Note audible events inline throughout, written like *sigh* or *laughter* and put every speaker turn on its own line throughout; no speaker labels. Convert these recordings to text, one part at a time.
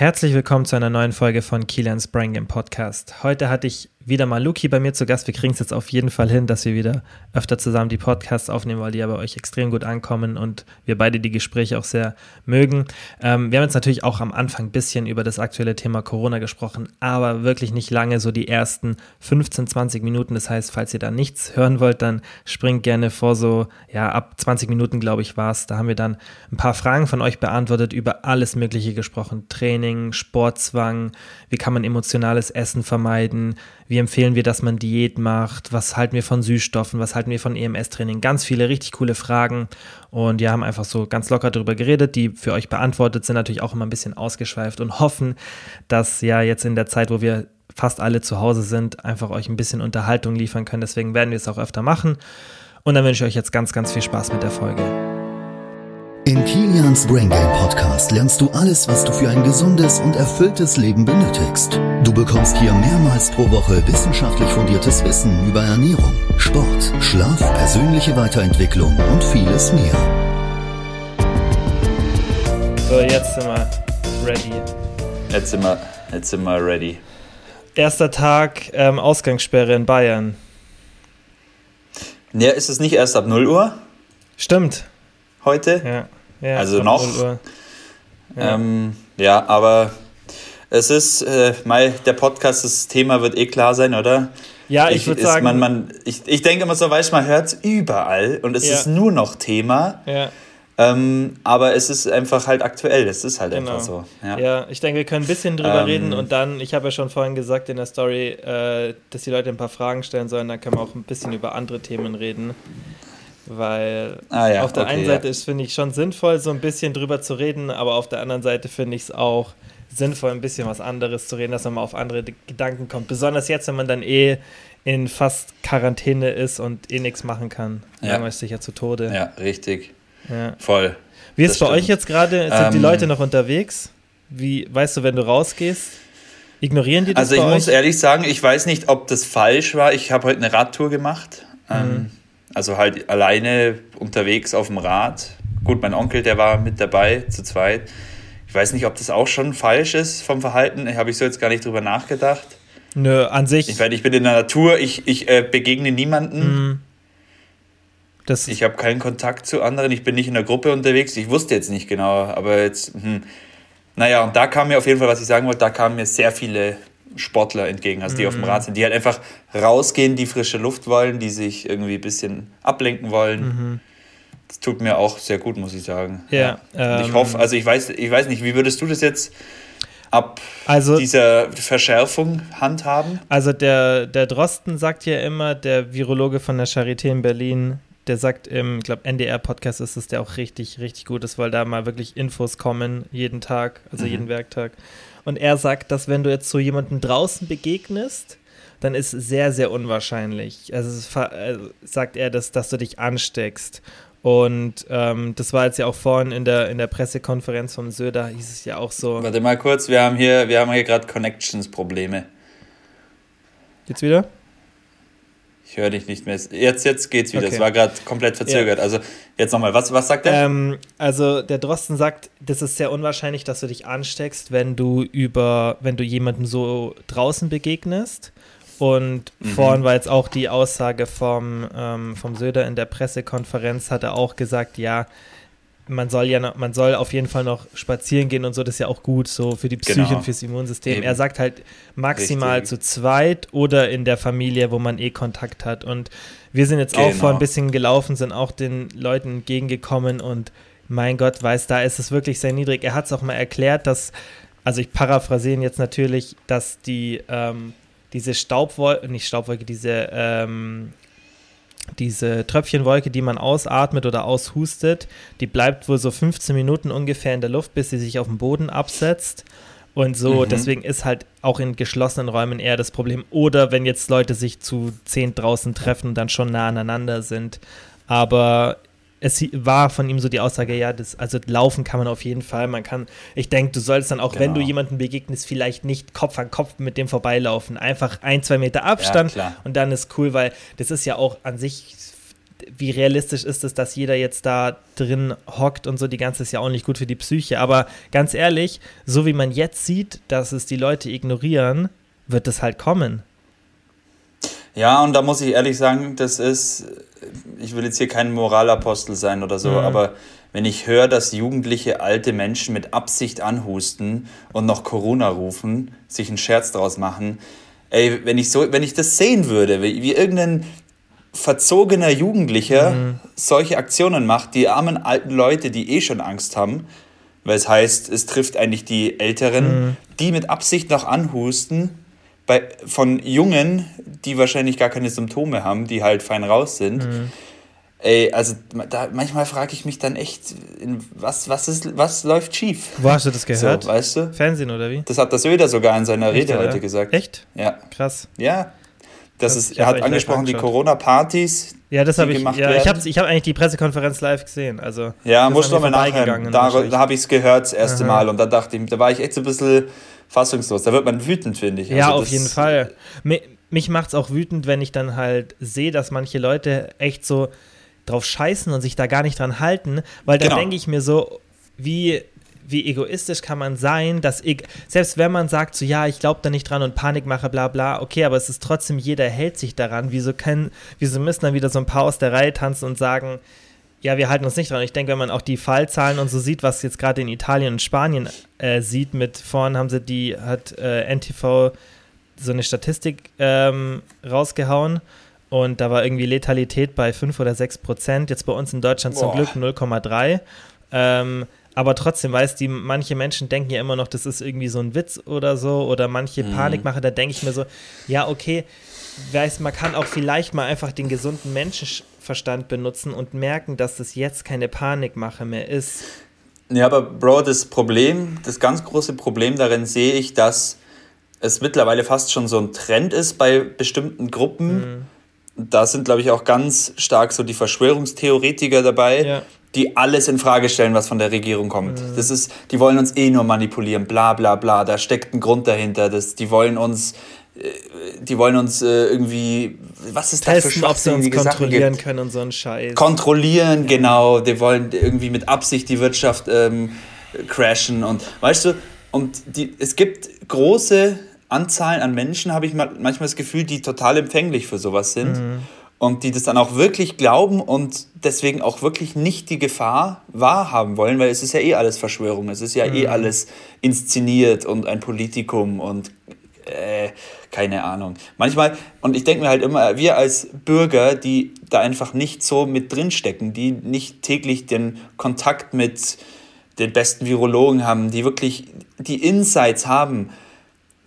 Herzlich willkommen zu einer neuen Folge von Kilians Brain Game Podcast. Heute hatte ich wieder mal Luki bei mir zu Gast. Wir kriegen es jetzt auf jeden Fall hin, dass wir wieder öfter zusammen die Podcasts aufnehmen, weil die ja bei euch extrem gut ankommen und wir beide die Gespräche auch sehr mögen. Ähm, wir haben jetzt natürlich auch am Anfang ein bisschen über das aktuelle Thema Corona gesprochen, aber wirklich nicht lange, so die ersten 15, 20 Minuten. Das heißt, falls ihr da nichts hören wollt, dann springt gerne vor so, ja, ab 20 Minuten, glaube ich, war es. Da haben wir dann ein paar Fragen von euch beantwortet, über alles Mögliche gesprochen. Training, Sportzwang, wie kann man emotionales Essen vermeiden, wie empfehlen wir, dass man Diät macht? Was halten wir von Süßstoffen? Was halten wir von EMS-Training? Ganz viele richtig coole Fragen. Und wir haben einfach so ganz locker darüber geredet, die für euch beantwortet sind, natürlich auch immer ein bisschen ausgeschweift und hoffen, dass ja jetzt in der Zeit, wo wir fast alle zu Hause sind, einfach euch ein bisschen Unterhaltung liefern können. Deswegen werden wir es auch öfter machen. Und dann wünsche ich euch jetzt ganz, ganz viel Spaß mit der Folge.
In Kilians Brain Game Podcast lernst du alles, was du für ein gesundes und erfülltes Leben benötigst. Du bekommst hier mehrmals pro Woche wissenschaftlich fundiertes Wissen über Ernährung, Sport, Schlaf, persönliche Weiterentwicklung und vieles mehr.
So, jetzt sind wir ready.
Jetzt sind wir, jetzt sind wir ready.
Erster Tag ähm, Ausgangssperre in Bayern.
Ja, ist es nicht erst ab 0 Uhr
Stimmt.
heute?
Ja. Ja
Also noch?
0 Uhr.
Ja, ähm, ja aber es ist, äh, mal der Podcast, das Thema wird eh klar sein, oder?
Ja, ich, würde
ist-
sagen.
Man, man, ich, ich denke immer so, weißt du, man hört es überall und es
Ja.
ist nur noch Thema.
ja.
Ähm, aber es ist einfach halt aktuell. Es ist halt
Genau.
einfach so. Ja.
Ja, ich denke, wir können ein bisschen drüber
Ähm.
reden und dann, ich habe ja schon vorhin gesagt in der Story, äh, dass die Leute ein paar Fragen stellen sollen, dann können wir auch ein bisschen über andere Themen reden. Weil
Ah ja,
auf der
okay,
einen
ja.
Seite ist, finde ich, schon sinnvoll, so ein bisschen drüber zu reden, aber auf der anderen Seite finde ich es auch sinnvoll, ein bisschen was anderes zu reden, dass man mal auf andere Gedanken kommt. Besonders jetzt, wenn man dann eh in fast Quarantäne ist und eh nichts machen kann.
Ja.
Langweilt sich ja zu Tode.
ja, richtig.
Ja.
Voll.
Wie ist
Das
bei
stimmt.
euch jetzt gerade? Sind die
Ähm,
Leute noch unterwegs? Wie weißt du, wenn du rausgehst? Ignorieren die das
Also ich muss
euch?
ehrlich sagen, ich weiß nicht, ob das falsch war. Ich habe heute eine Radtour gemacht.
Mhm.
Ähm, also halt alleine unterwegs auf dem Rad. Gut, mein Onkel, der war mit dabei, zu zweit. Ich weiß nicht, ob das auch schon falsch ist vom Verhalten. Habe ich so jetzt gar nicht drüber nachgedacht.
Nö, an sich.
Ich, weil ich bin in der Natur, ich, ich äh, begegne niemanden.
Mhm. das,
Ich habe keinen Kontakt zu anderen. Ich bin nicht in der Gruppe unterwegs. Ich wusste jetzt nicht genau, aber jetzt, hm. naja, und da kam mir auf jeden Fall, was ich sagen wollte, da kamen mir sehr viele Sportler entgegen, also die auf dem Rad sind, die halt einfach rausgehen, die frische Luft wollen, die sich irgendwie ein bisschen ablenken wollen. Das tut mir auch sehr gut, muss ich sagen.
Ja,
ich
ähm,
hoffe, also ich weiß, ich weiß nicht, wie würdest du das jetzt ab
also,
dieser Verschärfung handhaben?
also der, der Drosten sagt ja immer, der Virologe von der Charité in Berlin, der sagt im, ich glaube, NDR-Podcast ist es, der auch richtig, richtig gut ist, weil da mal wirklich Infos kommen, jeden Tag, also
Mhm.
jeden Werktag. Und er sagt, dass wenn du jetzt so jemanden draußen begegnest, dann ist sehr, sehr unwahrscheinlich. Also, also sagt er, dass, dass du dich ansteckst. Und ähm, das war jetzt ja auch vorhin in der, in der Pressekonferenz vom Söder, hieß es ja auch so.
Warte mal kurz, wir haben hier, wir haben hier gerade Connections-Probleme.
Jetzt wieder?
Ich höre dich nicht mehr. Jetzt, jetzt geht's wieder.
Okay.
Es war gerade komplett verzögert. Also jetzt nochmal, was, was sagt er?
Ähm, also der Drosten sagt, das ist sehr unwahrscheinlich, dass du dich ansteckst, wenn du über, wenn du jemandem so draußen begegnest. Und
Mhm.
vorhin war jetzt auch die Aussage vom, ähm, vom Söder in der Pressekonferenz, hat er auch gesagt, ja, man soll ja noch, man soll auf jeden Fall noch spazieren gehen und so, das ist ja auch gut, so für die Psyche
Genau.
und fürs Immunsystem.
Eben.
Er sagt halt maximal
Richtig.
zu zweit oder in der Familie, wo man eh Kontakt hat. Und wir sind jetzt auch
Genau.
vor ein bisschen gelaufen, sind auch den Leuten entgegengekommen und mein Gott weiß, da ist es wirklich sehr niedrig. Er hat es auch mal erklärt, dass, also ich paraphrasiere ihn jetzt natürlich, dass die, ähm, diese Staubwolke, nicht Staubwolke, diese, ähm, diese Tröpfchenwolke, die man ausatmet oder aushustet, die bleibt wohl so 15 Minuten ungefähr in der Luft, bis sie sich auf den Boden absetzt. Und so,
Mhm.
deswegen ist halt auch in geschlossenen Räumen eher das Problem. Oder wenn jetzt Leute sich zu zehn draußen treffen und dann schon nah aneinander sind. Aber es war von ihm so die Aussage, ja, das, also laufen kann man auf jeden Fall. Man kann, ich denke, du sollst dann auch, wenn du
Genau.
jemanden begegnest, vielleicht nicht Kopf an Kopf mit dem vorbeilaufen. Einfach ein, zwei Meter Abstand
klar.
und dann ist cool, weil das ist ja auch an sich wie realistisch ist es, dass jeder jetzt da drin hockt und so die ganze ist ja auch nicht gut für die Psyche. Aber ganz ehrlich, so wie man jetzt sieht, dass es die Leute ignorieren, wird es halt kommen.
Ja, und da muss ich ehrlich sagen, das ist, ich will jetzt hier kein Moralapostel sein oder so, mhm. aber wenn ich höre, dass jugendliche alte Menschen mit Absicht anhusten und noch Corona rufen, sich einen Scherz draus machen, ey, wenn ich so, wenn ich das sehen würde, wie, wie irgendein verzogener Jugendlicher mhm. solche Aktionen macht, die armen alten Leute, die eh schon Angst haben, weil es heißt, es trifft eigentlich die Älteren, mhm. die mit Absicht noch anhusten, bei, von Jungen, die wahrscheinlich gar keine Symptome haben, die halt fein raus sind. Mhm. Ey, also da, manchmal frage ich mich dann echt, was, was, ist, was läuft schief?
Wo hast du das gehört?
So, weißt du?
Fernsehen oder wie?
Das hat der Söder sogar in seiner Rede heute gesagt.
Echt?
Ja.
Krass.
Ja, das ist, er hat angesprochen die Corona-Partys.
Ja, das habe ich. Ja, ich habe ich hab eigentlich die Pressekonferenz live gesehen. Also,
ja, muss noch mal nachhören. Da, da habe ich es gehört das erste Aha. Mal und da dachte ich, da war ich echt so ein bisschen fassungslos. Da wird man wütend, finde ich.
Ja, also auf jeden Fall. Mich macht es auch wütend, wenn ich dann halt sehe, dass manche Leute echt so drauf scheißen und sich da gar nicht dran halten, weil dann genau. denke ich mir so, wie wie egoistisch kann man sein, dass ich, selbst wenn man sagt, so ja, ich glaube da nicht dran und Panik mache, bla bla, okay, aber es ist trotzdem, jeder hält sich daran. Wieso, können, wieso müssen dann wieder so ein paar aus der Reihe tanzen und sagen, ja, wir halten uns nicht dran. Ich denke, wenn man auch die Fallzahlen und so sieht, was jetzt gerade in Italien und Spanien äh, sieht, mit vorn haben sie die, hat äh, NTV so eine Statistik ähm, rausgehauen und da war irgendwie Letalität bei 5 oder 6 Prozent. Jetzt bei uns in Deutschland Boah. zum Glück 0,3. Ähm, aber trotzdem weiß die, manche Menschen denken ja immer noch, das ist irgendwie so ein Witz oder so, oder manche mhm. Panikmache, da denke ich mir so, ja, okay, weiß, man kann auch vielleicht mal einfach den gesunden Menschenverstand benutzen und merken, dass das jetzt keine Panikmache mehr ist.
Ja, aber Bro, das Problem, das ganz große Problem darin sehe ich, dass es mittlerweile fast schon so ein Trend ist bei bestimmten Gruppen. Mhm. Da sind, glaube ich, auch ganz stark so die Verschwörungstheoretiker dabei, ja die alles in Frage stellen, was von der Regierung kommt. Mhm. Das ist, die wollen uns eh nur manipulieren, bla bla bla. Da steckt ein Grund dahinter. Das, die wollen uns, die wollen uns äh, irgendwie, was ist
das Testen, für ob sie uns kontrollieren können und so ein Scheiß.
Kontrollieren, ja. genau. Die wollen irgendwie mit Absicht die Wirtschaft ähm, crashen und, weißt du, und die, es gibt große Anzahlen an Menschen, habe ich manchmal das Gefühl, die total empfänglich für sowas sind. Mhm und die das dann auch wirklich glauben und deswegen auch wirklich nicht die Gefahr wahrhaben wollen, weil es ist ja eh alles Verschwörung, es ist ja eh mhm. eh alles inszeniert und ein Politikum und äh, keine Ahnung. Manchmal, und ich denke mir halt immer, wir als Bürger, die da einfach nicht so mit drinstecken, die nicht täglich den Kontakt mit den besten Virologen haben, die wirklich die Insights haben,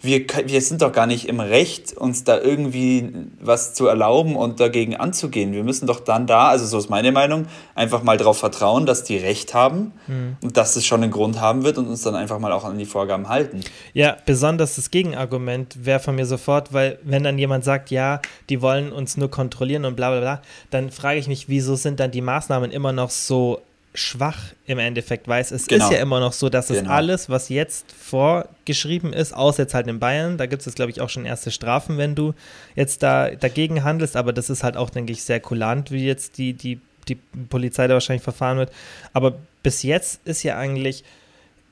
wir, wir sind doch gar nicht im Recht, uns da irgendwie was zu erlauben und dagegen anzugehen. Wir müssen doch dann da, also so ist meine Meinung, einfach mal darauf vertrauen, dass die Recht haben mhm. und dass es schon einen Grund haben wird und uns dann einfach mal auch an die Vorgaben halten.
Ja, besonders das Gegenargument wäre von mir sofort, weil wenn dann jemand sagt, ja, die wollen uns nur kontrollieren und bla bla bla, dann frage ich mich, wieso sind dann die Maßnahmen immer noch so schwach im Endeffekt weiß. Es genau. ist ja immer noch so, dass es genau. alles, was jetzt vorgeschrieben ist, außer jetzt halt in Bayern, da gibt es, glaube ich, auch schon erste Strafen, wenn du jetzt da dagegen handelst, aber das ist halt auch, denke ich, sehr kulant, wie jetzt die, die, die Polizei da wahrscheinlich verfahren wird. Aber bis jetzt ist ja eigentlich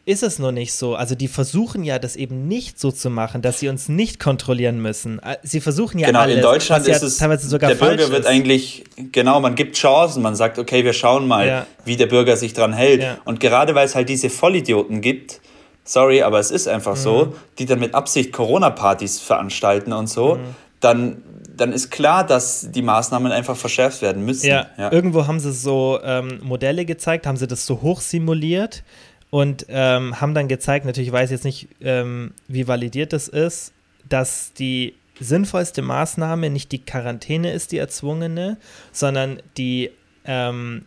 ist es nur nicht so. Also die versuchen ja, das eben nicht so zu machen, dass sie uns nicht kontrollieren müssen. Äh, sie versuchen ja
genau,
alles.
Genau, in Deutschland ist ja es teilweise sogar der Bürger wird ist. eigentlich genau, man gibt Chancen, man sagt, okay, wir schauen mal, ja. wie der Bürger sich dran hält. Ja. Und gerade weil es halt diese Vollidioten gibt, sorry, aber es ist einfach mhm. so, die dann mit Absicht Corona-Partys veranstalten und so, mhm. dann dann ist klar, dass die Maßnahmen einfach verschärft werden müssen.
Ja, ja. irgendwo haben sie so ähm, Modelle gezeigt, haben sie das so hoch simuliert, und ähm, haben dann gezeigt, natürlich weiß ich jetzt nicht, ähm, wie validiert das ist, dass die sinnvollste Maßnahme nicht die Quarantäne ist, die erzwungene, sondern die, ähm,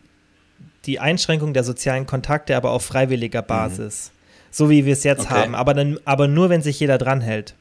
die Einschränkung der sozialen Kontakte, aber auf freiwilliger mhm. Basis. Mhm. So wie wir es jetzt okay. haben, aber, dann, aber nur, wenn sich jeder dran hält.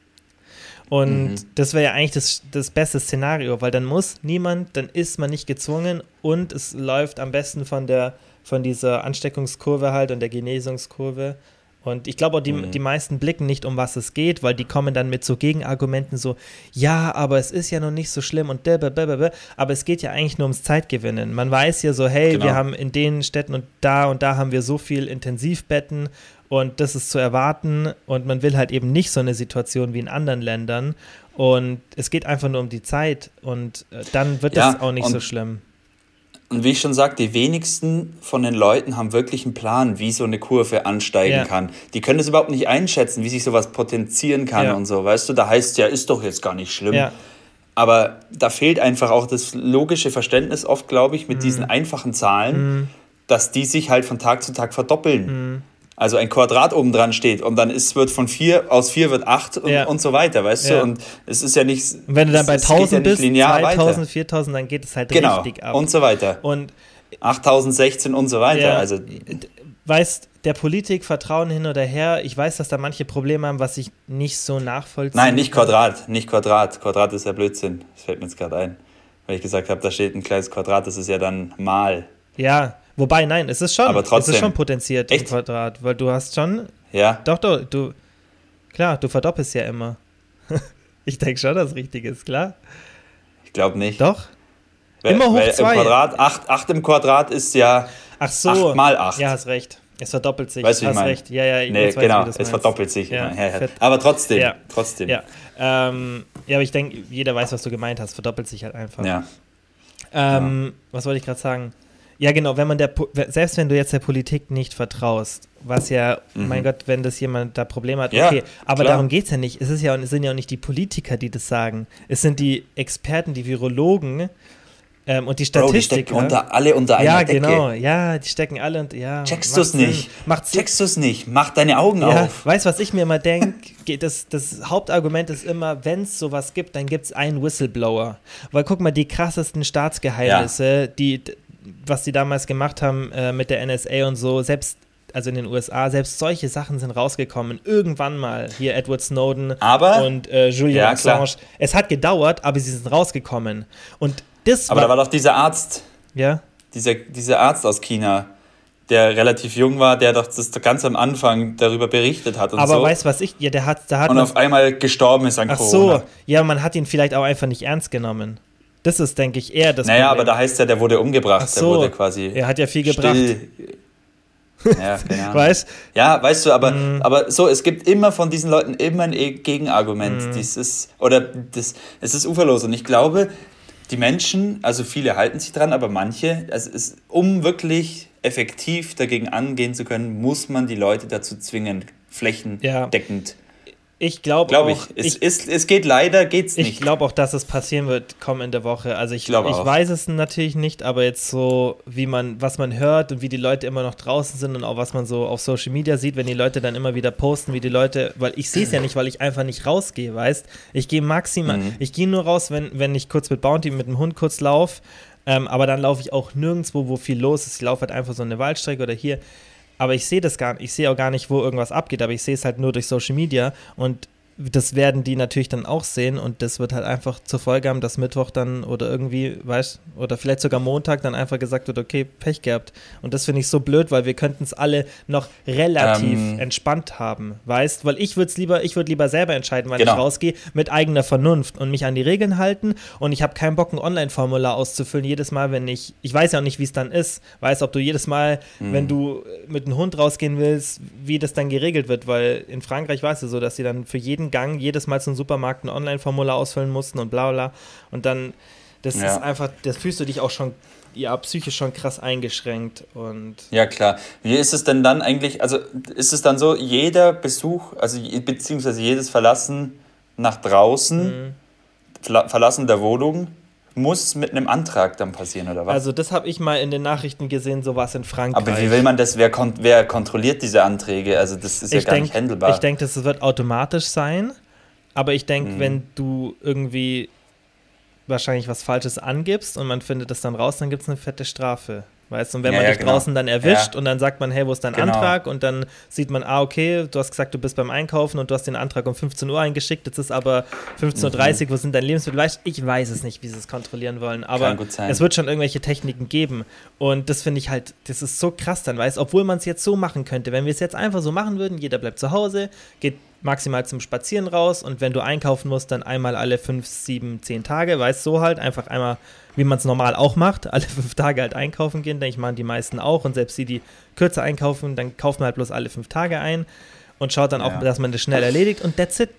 Und mhm. das wäre ja eigentlich das, das beste Szenario, weil dann muss niemand, dann ist man nicht gezwungen und es läuft am besten von der von dieser Ansteckungskurve halt und der Genesungskurve. Und ich glaube auch, die, mhm. die meisten blicken nicht, um was es geht, weil die kommen dann mit so Gegenargumenten so, ja, aber es ist ja noch nicht so schlimm und blablabla. aber es geht ja eigentlich nur ums Zeitgewinnen. Man weiß ja so, hey, genau. wir haben in den Städten und da und da haben wir so viel Intensivbetten und das ist zu erwarten und man will halt eben nicht so eine Situation wie in anderen Ländern und es geht einfach nur um die Zeit und äh, dann wird ja, das auch nicht so schlimm.
Und wie ich schon sagte, die wenigsten von den Leuten haben wirklich einen Plan, wie so eine Kurve ansteigen ja. kann. Die können das überhaupt nicht einschätzen, wie sich sowas potenzieren kann ja. und so. Weißt du, da heißt ja, ist doch jetzt gar nicht schlimm. Ja. Aber da fehlt einfach auch das logische Verständnis oft, glaube ich, mit mhm. diesen einfachen Zahlen, mhm. dass die sich halt von Tag zu Tag verdoppeln. Mhm also ein Quadrat oben dran steht und dann ist, wird von 4 aus 4 wird 8 und, ja. und so weiter, weißt ja. du? Und es ist ja nicht.
Und wenn du dann bei 1000 ja bist, 2000, 4000, dann geht es halt genau. richtig ab.
Und so weiter.
Und
8016 und so weiter. Also,
weißt, der Politik Vertrauen hin oder her, ich weiß, dass da manche Probleme haben, was ich nicht so nachvollziehe.
Nein, nicht Quadrat, nicht Quadrat. Quadrat ist ja Blödsinn. Das fällt mir jetzt gerade ein. Weil ich gesagt habe, da steht ein kleines Quadrat, das ist ja dann mal.
Ja, Wobei, nein, es ist schon,
aber trotzdem,
es ist schon potenziert echt? im Quadrat, weil du hast schon.
Ja.
Doch, doch, du. Klar, du verdoppelst ja immer. *laughs* ich denke schon, dass es richtig ist, klar.
Ich glaube nicht.
Doch.
Weil, immer hoch 2. Im Quadrat, 8, 8 im Quadrat ist ja.
Ach so.
8 mal 8.
Ja, hast recht. Es verdoppelt sich.
Weißt du,
hast
ich
recht. Ja, ja, ich
nee, weiß, genau, es verdoppelt sich. Ja, ja, aber trotzdem, ja. trotzdem.
Ja, ähm, ja aber ich denke, jeder weiß, was du gemeint hast. Verdoppelt sich halt einfach.
Ja.
Ähm, was wollte ich gerade sagen? Ja, genau, wenn man der, selbst wenn du jetzt der Politik nicht vertraust, was ja, mhm. mein Gott, wenn das jemand da Probleme hat,
ja,
okay, aber klar. darum geht es ja nicht. Es, ist ja, es sind ja auch nicht die Politiker, die das sagen. Es sind die Experten, die Virologen ähm, und die Statistiker. Bro, die stecken
unter, alle unter einer
ja,
Decke.
Ja, genau, ja, die stecken alle und ja.
Checkst du es nicht? Checkst du es nicht? Mach deine Augen ja, auf.
Weißt du, was ich mir immer denke? *laughs* Das, das Hauptargument ist immer, wenn es sowas gibt, dann gibt es einen Whistleblower. Weil guck mal, die krassesten Staatsgeheimnisse, ja. die was die damals gemacht haben äh, mit der NSA und so, selbst also in den USA, selbst solche Sachen sind rausgekommen. Irgendwann mal hier Edward Snowden
aber,
und äh, Julian ja, Assange. Klar. Es hat gedauert, aber sie sind rausgekommen. Und das
aber war, da war doch dieser Arzt.
Ja.
Dieser, dieser Arzt aus China, der relativ jung war, der doch das ganz am Anfang darüber berichtet hat und
aber
so.
weißt du, was ich, ja, der hat, da hat
und auf einmal gestorben ist an
Ach Corona. Ach so, ja, man hat ihn vielleicht auch einfach nicht ernst genommen. Das ist, denke ich, eher das
Naja, Problem. aber da heißt ja, der wurde umgebracht.
so,
der wurde quasi.
Er hat ja viel gebracht.
Ja, keine *laughs* Ahnung.
Weißt?
Ja, weißt du, aber, mm. aber so, es gibt immer von diesen Leuten immer ein Gegenargument. Mm. Dies ist, oder das, es ist uferlos. Und ich glaube, die Menschen, also viele halten sich dran, aber manche, also es, um wirklich effektiv dagegen angehen zu können, muss man die Leute dazu zwingen, flächendeckend ja.
Ich glaube
glaub auch. Ich, es, ist, es geht leider, geht's nicht.
Ich glaube auch, dass es passieren wird kommende Woche. Also ich, ich, ich weiß es natürlich nicht, aber jetzt so, wie man, was man hört und wie die Leute immer noch draußen sind und auch was man so auf Social Media sieht, wenn die Leute dann immer wieder posten, wie die Leute, weil ich sehe es ja nicht, weil ich einfach nicht rausgehe, weißt? Ich gehe maximal, mhm. ich gehe nur raus, wenn, wenn ich kurz mit Bounty, mit dem Hund kurz laufe, ähm, aber dann laufe ich auch nirgendwo, wo viel los ist. Ich laufe halt einfach so eine Waldstrecke oder hier aber ich sehe das gar nicht. Ich sehe auch gar nicht, wo irgendwas abgeht, aber ich sehe es halt nur durch Social Media und das werden die natürlich dann auch sehen und das wird halt einfach zur Folge haben, dass Mittwoch dann oder irgendwie, weißt oder vielleicht sogar Montag dann einfach gesagt wird, okay, Pech gehabt. Und das finde ich so blöd, weil wir könnten es alle noch relativ ähm, entspannt haben, weißt? Weil ich würde es lieber, ich würde lieber selber entscheiden, wann genau. ich rausgehe, mit eigener Vernunft und mich an die Regeln halten und ich habe keinen Bock, ein Online-Formular auszufüllen, jedes Mal, wenn ich, ich weiß ja auch nicht, wie es dann ist, weiß, ob du jedes Mal, mhm. wenn du mit einem Hund rausgehen willst, wie das dann geregelt wird, weil in Frankreich war es ja so, dass sie dann für jeden jeden Gang jedes Mal zum Supermarkt ein Online-Formular ausfüllen mussten und bla bla. Und dann, das ja. ist einfach, das fühlst du dich auch schon ja, psychisch schon krass eingeschränkt und.
Ja, klar. Wie ist es denn dann eigentlich, also ist es dann so, jeder Besuch, also beziehungsweise jedes Verlassen nach draußen, mhm. Verlassen der Wohnung, muss mit einem Antrag dann passieren, oder was?
Also das habe ich mal in den Nachrichten gesehen, sowas in Frankreich.
Aber wie will man das, wer, kon wer kontrolliert diese Anträge? Also das ist ja ich gar denk, nicht handelbar.
Ich denke, das wird automatisch sein, aber ich denke, mhm. wenn du irgendwie wahrscheinlich was Falsches angibst und man findet das dann raus, dann gibt es eine fette Strafe. Weißt du, und wenn
Ja,
man
ja,
dich
genau.
draußen dann erwischt
Ja.
und dann sagt man, hey, wo ist dein
Genau.
Antrag? Und dann sieht man, ah, okay, du hast gesagt, du bist beim Einkaufen und du hast den Antrag um 15 Uhr eingeschickt, jetzt ist aber 15.30 Uhr, wo sind deine Lebensmittel? Ich weiß es nicht, wie sie es kontrollieren wollen, aber es wird schon irgendwelche Techniken geben. Und das finde ich halt, das ist so krass dann, weißt obwohl man es jetzt so machen könnte. Wenn wir es jetzt einfach so machen würden, jeder bleibt zu Hause, geht maximal zum Spazieren raus und wenn du einkaufen musst, dann einmal alle fünf, sieben, zehn Tage, weißt so halt, einfach einmal, wie man es normal auch macht, *laughs* alle fünf Tage halt einkaufen gehen, denke ich mal, die meisten auch und selbst die, die kürzer einkaufen, dann kauft man halt bloß alle fünf Tage ein und schaut dann auch,
Ja.
dass man das schnell erledigt und that's it.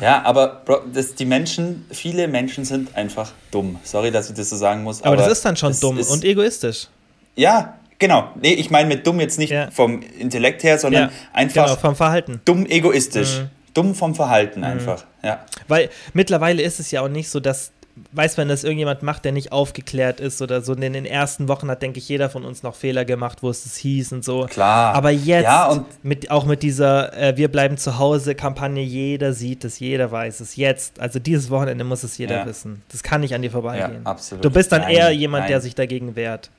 Ja, aber Bro, das, die Menschen, viele Menschen sind einfach dumm. Sorry, dass ich das so sagen muss.
Aber, das ist dann schon dumm und egoistisch.
Ja, genau. Nee, ich meine mit dumm jetzt nicht
Ja.
vom Intellekt her, sondern
Ja,
einfach
Genau, vom Verhalten.
dumm egoistisch.
Mhm.
Dumm vom Verhalten einfach. Ja.
Weil mittlerweile ist es ja auch nicht so, dass, weiß wenn das irgendjemand macht, der nicht aufgeklärt ist oder so. In den ersten Wochen hat, denke ich, jeder von uns noch Fehler gemacht, wo es es hieß und so.
Klar.
Aber jetzt,
Ja, und
mit, auch mit dieser äh, Wir bleiben zu Hause Kampagne, jeder sieht es, jeder weiß es. Jetzt, also dieses Wochenende muss es jeder
Ja.
wissen. Das kann nicht an dir vorbeigehen.
Ja, absolut.
Du bist dann
Nein,
eher jemand, der
nein.
sich dagegen wehrt.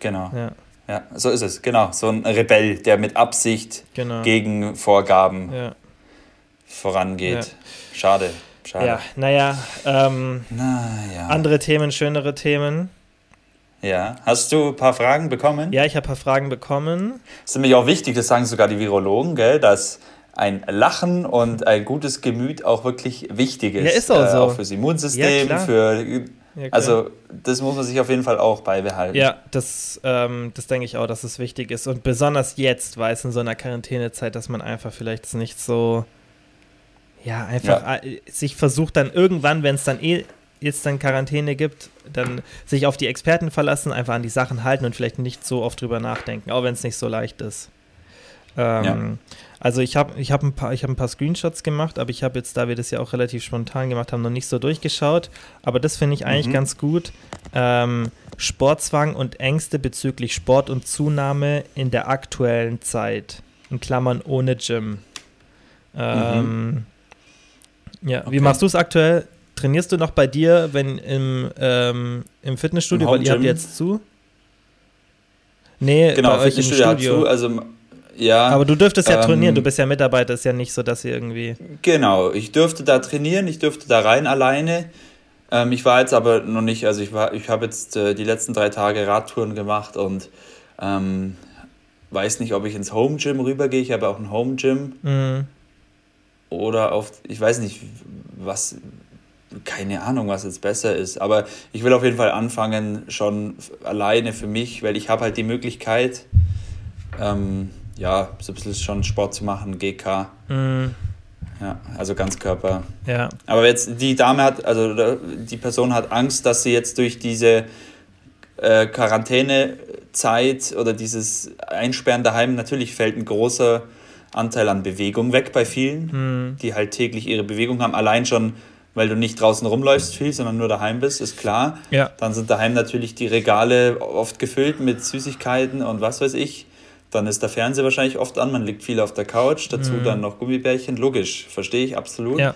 Genau.
Ja,
Ja, so ist es. Genau. So ein Rebell, der mit Absicht
genau.
gegen Vorgaben
ja.
vorangeht. Schade. Schade.
ja, naja, ähm,
Naja.
andere Themen, schönere Themen.
Ja. Hast du ein paar Fragen bekommen?
Ja, ich habe ein paar Fragen bekommen.
Das ist nämlich auch wichtig, das sagen sogar die Virologen, gell, dass ein Lachen und ein gutes Gemüt auch wirklich wichtig ist.
Ja, ist auch so.
Auch fürs Immunsystem,
Ja,
für.
Ja.
Also, das muss man sich auf jeden Fall auch beibehalten.
Ja, das, ähm, das denke ich auch, dass es wichtig ist. Und besonders jetzt, weil es in so einer Quarantänezeit, dass man einfach vielleicht nicht so, ja, einfach äh, sich versucht dann irgendwann, wenn es dann eh jetzt dann Quarantäne gibt, dann sich auf die Experten verlassen, einfach an die Sachen halten und vielleicht nicht so oft drüber nachdenken, auch wenn es nicht so leicht ist. Ähm,
Ja.
Also ich habe ich hab ein, paar- ich hab ein paar Screenshots gemacht, aber ich habe jetzt, da wir das ja auch relativ spontan gemacht haben, noch nicht so durchgeschaut. Aber das finde ich eigentlich
Mhm.
ganz gut. Ähm, Sportzwang und Ängste bezüglich Sport und Zunahme in der aktuellen Zeit. In Klammern ohne Gym. Ähm, Ja, wie
Mhm. Okay.
machst du es aktuell? Trainierst du noch bei dir, wenn im, ähm, im Fitnessstudio,
Im
weil ihr habt jetzt zu? Nee,
Genau,
bei euch im Studio.
zu, also ja.
Aber du dürftest ja
ähm,
trainieren, du bist ja Mitarbeiter, ist ja nicht so, dass ihr irgendwie.
Genau, ich dürfte da trainieren, ich dürfte da rein alleine. Ähm, ich war jetzt aber noch nicht, also ich war, ich habe jetzt äh, die letzten drei Tage Radtouren gemacht und ähm, weiß nicht, ob ich ins Home Gym rübergehe. Ich habe auch ein Home Gym
Mhm.
oder auf, ich weiß nicht, was, keine Ahnung, was jetzt besser ist. Aber ich will auf jeden Fall anfangen, schon alleine für mich, weil ich habe halt die Möglichkeit, ähm, ja, so ein bisschen schon Sport zu machen, GK,
Mhm.
ja, also Ganzkörper.
Ja,
Aber jetzt die Dame hat, also die Person hat Angst, dass sie jetzt durch diese äh, Quarantänezeit oder dieses Einsperren daheim, natürlich fällt ein großer Anteil an Bewegung weg bei vielen,
Mhm.
die halt täglich ihre Bewegung haben. Allein schon, weil du nicht draußen rumläufst viel, sondern nur daheim bist, ist klar.
ja,
Dann sind daheim natürlich die Regale oft gefüllt mit Süßigkeiten und was weiß ich. Dann ist der Fernseher wahrscheinlich oft an, man liegt viel auf der Couch, dazu dann noch Gummibärchen. Logisch, verstehe ich absolut.
Mhm. ja,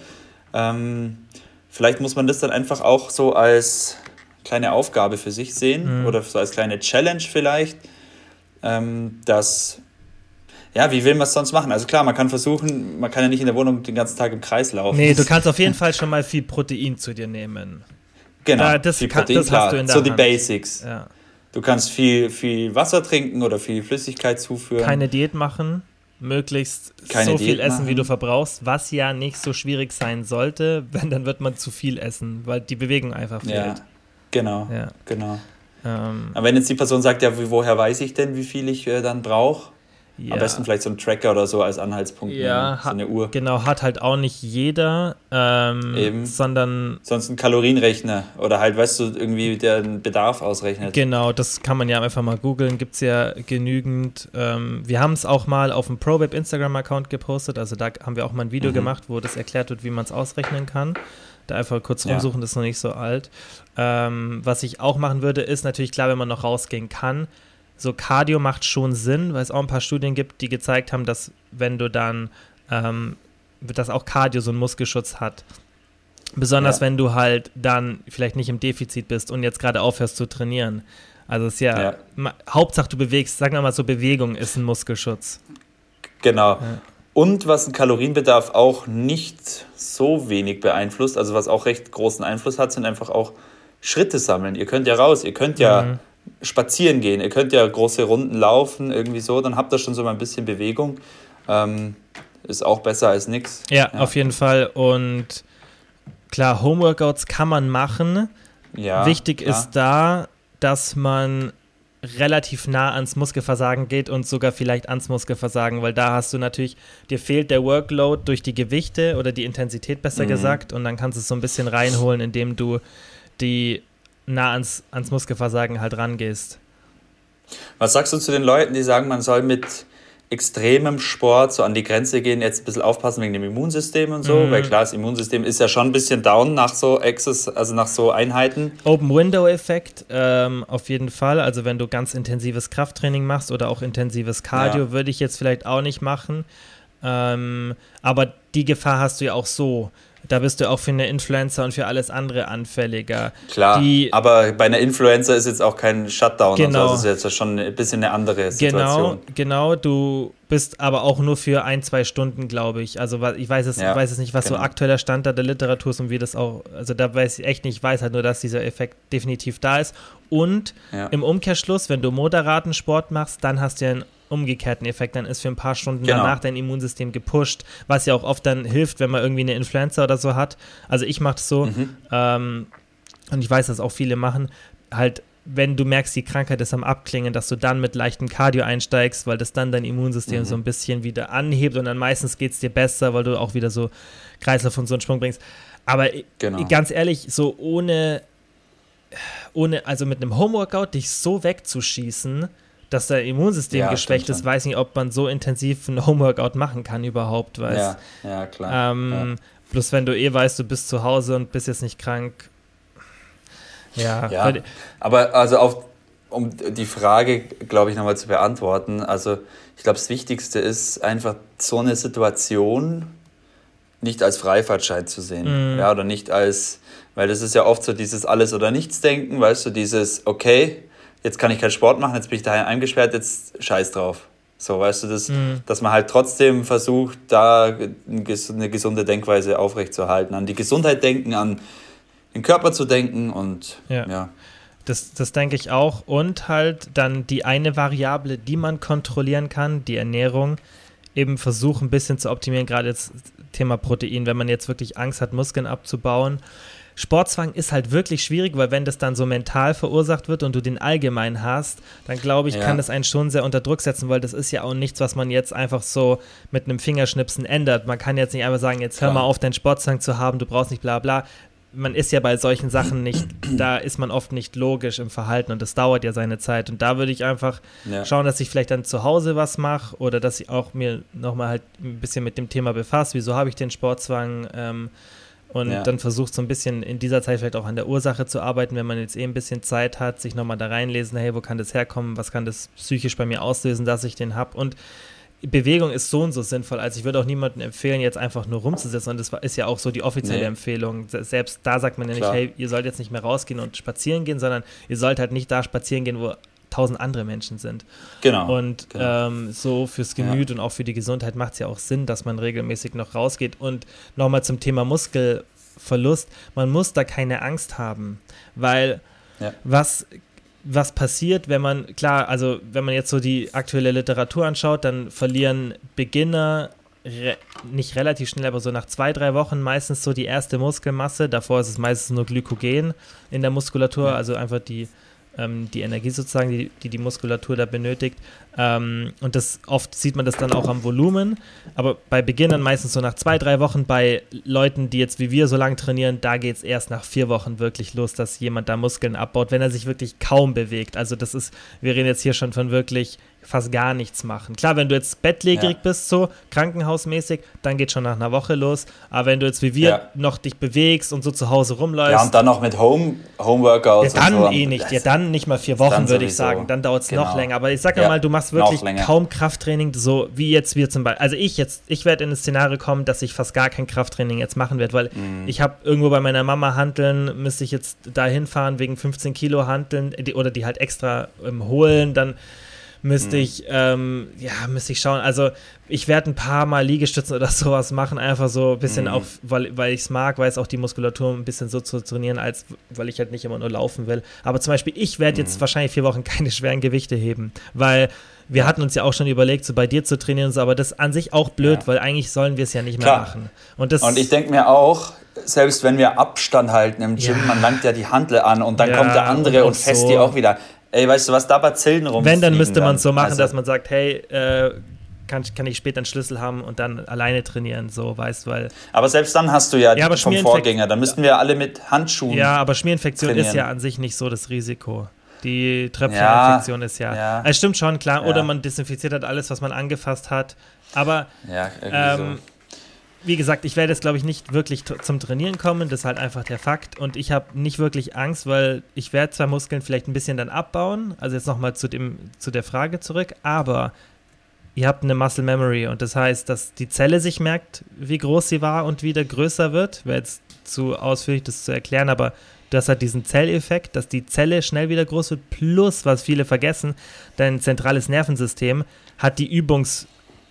Ähm, vielleicht muss man das dann einfach auch so als kleine Aufgabe für sich sehen
Mhm.
oder so als kleine Challenge vielleicht, ähm, dass, ja, wie will man es sonst machen? Also klar, man kann versuchen, man kann ja nicht in der Wohnung den ganzen Tag im Kreis laufen.
Nee, du kannst auf jeden Fall schon mal viel Protein zu dir nehmen.
genau,
Ja, das
viel
kann-
Protein,
das hast
klar.
du in der
so die
Hand.
Basics.
Ja.
Du kannst viel, viel Wasser trinken oder viel Flüssigkeit zuführen.
Keine Diät machen, möglichst
Keine
so viel
Diät
essen, wie
machen.
du verbrauchst, was ja nicht so schwierig sein sollte, wenn dann wird man zu viel essen, weil die Bewegung einfach
ja,
fehlt.
genau,
Ja.
genau.
Ähm,
Aber wenn jetzt die Person sagt, ja, wie- woher weiß ich denn, wie viel ich äh, dann brauche?
Ja.
Am besten vielleicht so ein Tracker oder so als Anhaltspunkt.
Ja,
nehmen, so eine Uhr.
Genau, hat halt auch nicht jeder, ähm,
Eben.
sondern
Sonst ein Kalorienrechner oder halt, weißt du, irgendwie der den Bedarf ausrechnet.
genau, das kann man ja einfach mal googeln, gibt es ja genügend. Ähm, wir haben es auch mal auf dem ProWeb Instagram-Account gepostet, also da haben wir auch mal ein Video
Mhm.
gemacht, wo das erklärt wird, wie man es ausrechnen kann. Da einfach kurz
Ja.
rumsuchen, das ist noch nicht so alt. Ähm, was ich auch machen würde, ist natürlich klar, wenn man noch rausgehen kann, so Cardio macht schon Sinn, weil es auch ein paar Studien gibt, die gezeigt haben, dass wenn du dann, ähm, dass auch Cardio so einen Muskelschutz hat. Besonders
Ja.
wenn du halt dann vielleicht nicht im Defizit bist und jetzt gerade aufhörst zu trainieren. Also es ist ja,
Ja.
ma- Hauptsache du bewegst, sagen wir mal so, Bewegung ist ein Muskelschutz.
Genau. Und was den Kalorienbedarf auch nicht so wenig beeinflusst, also was auch recht großen Einfluss hat, sind einfach auch Schritte sammeln. Ihr könnt ja raus, ihr könnt ja spazieren gehen, ihr könnt ja große Runden laufen, irgendwie so, dann habt ihr schon so mal ein bisschen Bewegung. Ähm, ist auch besser als nichts.
Ja, auf jeden Fall. Und klar, Homeworkouts kann man machen.
Ja,
Wichtig
klar.
ist da, dass man relativ nah ans Muskelversagen geht und sogar vielleicht ans Muskelversagen, weil da hast du natürlich, dir fehlt der Workload durch die Gewichte oder die Intensität besser
Mhm.
gesagt und dann kannst du es so ein bisschen reinholen, indem du die nah ans, ans Muskelversagen halt rangehst.
Was sagst du zu den Leuten, die sagen, man soll mit extremem Sport so an die Grenze gehen, jetzt ein bisschen aufpassen wegen dem Immunsystem und so?
Mhm.
Weil klar, das Immunsystem ist ja schon ein bisschen down nach so Access, also nach so Einheiten.
Open Window Effekt ähm, auf jeden Fall. Also wenn du ganz intensives Krafttraining machst oder auch intensives Cardio,
Ja.
würde ich jetzt vielleicht auch nicht machen. Ähm, aber die Gefahr hast du ja auch so. Da bist du auch für eine Influencer und für alles andere anfälliger.
Klar,
Die,
aber bei einer Influencer ist jetzt auch kein Shutdown.
Genau.
Also das ist jetzt schon ein bisschen eine andere
genau,
Situation.
genau, du bist aber auch nur für ein, zwei Stunden, glaube ich. Also ich weiß es,
Ja,
weiß es nicht, was so
genau.
aktueller Stand da der Literatur ist und wie das auch, also da weiß ich echt nicht, ich weiß halt nur, dass dieser Effekt definitiv da ist. Und
Ja.
im Umkehrschluss, wenn du moderaten Sport machst, dann hast du ja einen umgekehrten Effekt, dann ist für ein paar Stunden
Genau.
danach dein Immunsystem gepusht, was ja auch oft dann hilft, wenn man irgendwie eine Influenza oder so hat. Also ich mache das so,
Mhm.
ähm, und ich weiß, dass auch viele machen, halt, wenn du merkst, die Krankheit ist am Abklingen, dass du dann mit leichtem Cardio einsteigst, weil das dann dein Immunsystem
Mhm.
so ein bisschen wieder anhebt und dann meistens geht es dir besser, weil du auch wieder so Kreislauf und so einen Sprung bringst. Aber
Genau.
ganz ehrlich, so ohne, ohne, also mit einem Homeworkout dich so wegzuschießen, dass dein Immunsystem
Ja,
geschwächt ist, weiß nicht, ob man so intensiv ein Homeworkout machen kann überhaupt, weißt
Ja, ja, klar.
ähm, Bloß wenn du eh weißt, du bist zu Hause und bist jetzt nicht krank. Ja,
Ja, aber also auf, um die Frage, glaube ich, nochmal zu beantworten, also ich glaube, das Wichtigste ist einfach so eine Situation nicht als Freifahrtschein zu sehen.
Mhm.
Ja, oder nicht als, weil das ist ja oft so dieses Alles- oder Nichts-Denken, weißt du, dieses, okay, jetzt kann ich keinen Sport machen, jetzt bin ich daheim eingesperrt, jetzt scheiß drauf. So, weißt du, das,
Mhm.
dass man halt trotzdem versucht, da eine gesunde Denkweise aufrechtzuerhalten, an die Gesundheit denken, an den Körper zu denken und
Ja.
ja.
Das, das denke ich auch. Und halt dann die eine Variable, die man kontrollieren kann, die Ernährung, eben versuchen ein bisschen zu optimieren, gerade jetzt Thema Protein, wenn man jetzt wirklich Angst hat, Muskeln abzubauen. Sportzwang ist halt wirklich schwierig, weil wenn das dann so mental verursacht wird und du den allgemein hast, dann glaube ich,
Ja.
kann das einen schon sehr unter Druck setzen, weil das ist ja auch nichts, was man jetzt einfach so mit einem Fingerschnipsen ändert. Man kann jetzt nicht einfach sagen, jetzt hör mal auf, deinen Sportzwang zu haben, du brauchst nicht bla bla man ist ja bei solchen Sachen nicht, *clears throat* da ist man oft nicht logisch im Verhalten und das dauert ja seine Zeit. Und da würde ich einfach
Ja.
schauen, dass ich vielleicht dann zu Hause was mache oder dass ich auch mir nochmal halt ein bisschen mit dem Thema befasse. Wieso habe ich den Sportzwang? Ähm, und
Ja.
dann versucht so ein bisschen in dieser Zeit vielleicht auch an der Ursache zu arbeiten, wenn man jetzt eh ein bisschen Zeit hat, sich nochmal da reinlesen, hey, wo kann das herkommen, was kann das psychisch bei mir auslösen, dass ich den habe. Und Bewegung ist so und so sinnvoll. Also ich würde auch niemandem empfehlen, jetzt einfach nur rumzusitzen. Und das ist ja auch so die offizielle
Nee.
Empfehlung. Se- Selbst da sagt man ja nicht, hey, ihr sollt jetzt nicht mehr rausgehen und spazieren gehen, sondern ihr sollt halt nicht da spazieren gehen, wo tausend andere Menschen sind.
Genau.
Und
genau.
ähm, so fürs Gemüt und auch für die Gesundheit macht es ja auch Sinn, dass man regelmäßig noch rausgeht. Und nochmal zum Thema Muskelverlust, man muss da keine Angst haben, weil
Ja.
was, was passiert, wenn man, klar, also wenn man jetzt so die aktuelle Literatur anschaut, dann verlieren Beginner re nicht relativ schnell, aber so nach zwei, drei Wochen meistens so die erste Muskelmasse. Davor ist es meistens nur Glykogen in der Muskulatur,
Ja.
also einfach die, ähm, die Energie sozusagen, die, die die Muskulatur da benötigt. Ähm, und das oft sieht man das dann auch am Volumen. Aber bei Beginnern meistens so nach zwei, drei Wochen. Bei Leuten, die jetzt wie wir so lang trainieren, da geht es erst nach vier Wochen wirklich los, dass jemand da Muskeln abbaut, wenn er sich wirklich kaum bewegt. Also das ist, wir reden jetzt hier schon von wirklich fast gar nichts machen. Klar, wenn du jetzt bettlägerig
Ja.
bist, so krankenhausmäßig, dann geht schon nach einer Woche los. Aber wenn du jetzt wie wir
Ja.
noch dich bewegst und so zu Hause rumläufst,
Ja, und dann noch mit Home,
ja,
Homeworkouts
dann
und so.
eh nicht. Ja, dann nicht mal vier Wochen, würde ich sagen. Dann dauert es noch
Genau.
länger. Aber ich sag
Ja,
mal, du machst
noch
wirklich kaum Krafttraining, so wie jetzt wir zum Beispiel. Also ich jetzt, ich werde in das Szenario kommen, dass ich fast gar kein Krafttraining jetzt machen werde, weil
Mhm.
ich habe irgendwo bei meiner Mama handeln, müsste ich jetzt da hinfahren wegen 15 Kilo handeln die, oder die halt extra ähm, holen, dann müsste
Mhm.
ich, ähm, ja, müsste ich schauen. Also ich werde ein paar Mal Liegestützen oder *laughs* sowas machen, einfach so ein bisschen
Mhm.
auch, weil, weil ich es mag, weil es auch die Muskulatur ein bisschen so zu trainieren, als weil ich halt nicht immer nur laufen will. Aber zum Beispiel, ich werde
Mhm.
jetzt wahrscheinlich vier Wochen *laughs* keine schweren Gewichte heben, weil wir hatten uns ja auch schon überlegt, so bei dir zu trainieren so, aber das ist an sich auch blöd,
Ja.
weil eigentlich sollen wir es ja nicht mehr
Klar.
machen. Und, das,
Und ich denke mir auch, selbst wenn wir Abstand halten im Gym,
Ja.
man langt ja die Handel an und dann
Ja,
kommt der andere
und
und, fest
so.
die auch wieder. Ey, weißt du was, da Bazillen rum.
wenn, dann müsste man es so machen,
Also,
dass man sagt, hey, äh, kann, kann ich später einen Schlüssel haben und dann alleine trainieren, so, weißt, weil
Aber selbst dann hast du ja,
Ja,
vom Vorgänger, dann müssten wir alle mit Handschuhen.
Ja, aber Schmierinfektion ist
trainieren.
ja an sich nicht so das Risiko. Die Tröpfcheninfektion ist ja.
ja.
Es stimmt schon, klar.
Ja.
Oder man desinfiziert hat alles, was man angefasst hat. Aber
Ja,
ähm, wie gesagt, ich werde jetzt, glaube ich, nicht wirklich zum Trainieren kommen. Das ist halt einfach der Fakt. Und ich habe nicht wirklich Angst, weil ich werde zwar Muskeln vielleicht ein bisschen dann abbauen. Also jetzt nochmal zu, zu der Frage zurück. Aber ihr habt eine Muscle Memory. Und das heißt, dass die Zelle sich merkt, wie groß sie war und wieder größer wird. Wäre jetzt zu ausführlich, das zu erklären. Aber das hat diesen Zelleffekt, dass die Zelle schnell wieder groß wird. Plus, was viele vergessen, dein zentrales Nervensystem hat die Übungs-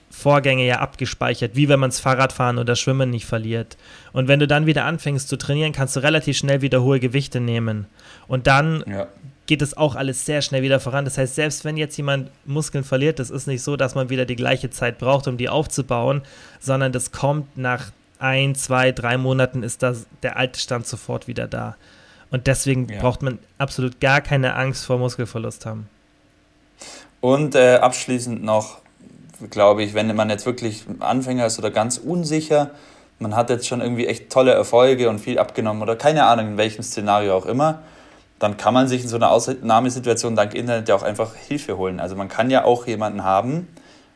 Vorgänge ja abgespeichert, wie wenn man das Fahrradfahren oder Schwimmen nicht verliert. Und wenn du dann wieder anfängst zu trainieren, kannst du relativ schnell wieder hohe Gewichte nehmen. Und dann.
Ja.
geht es auch alles sehr schnell wieder voran. Das heißt, selbst wenn jetzt jemand Muskeln verliert, das ist nicht so, dass man wieder die gleiche Zeit braucht, um die aufzubauen, sondern das kommt nach ein, zwei, drei Monaten ist das, der alte Stand sofort wieder da. Und deswegen
Ja.
braucht man absolut gar keine Angst vor Muskelverlust haben.
Und äh, abschließend noch, glaube ich, wenn man jetzt wirklich Anfänger ist oder ganz unsicher, man hat jetzt schon irgendwie echt tolle Erfolge und viel abgenommen oder keine Ahnung, in welchem Szenario auch immer, dann kann man sich in so einer Ausnahmesituation dank Internet ja auch einfach Hilfe holen. Also man kann ja auch jemanden haben,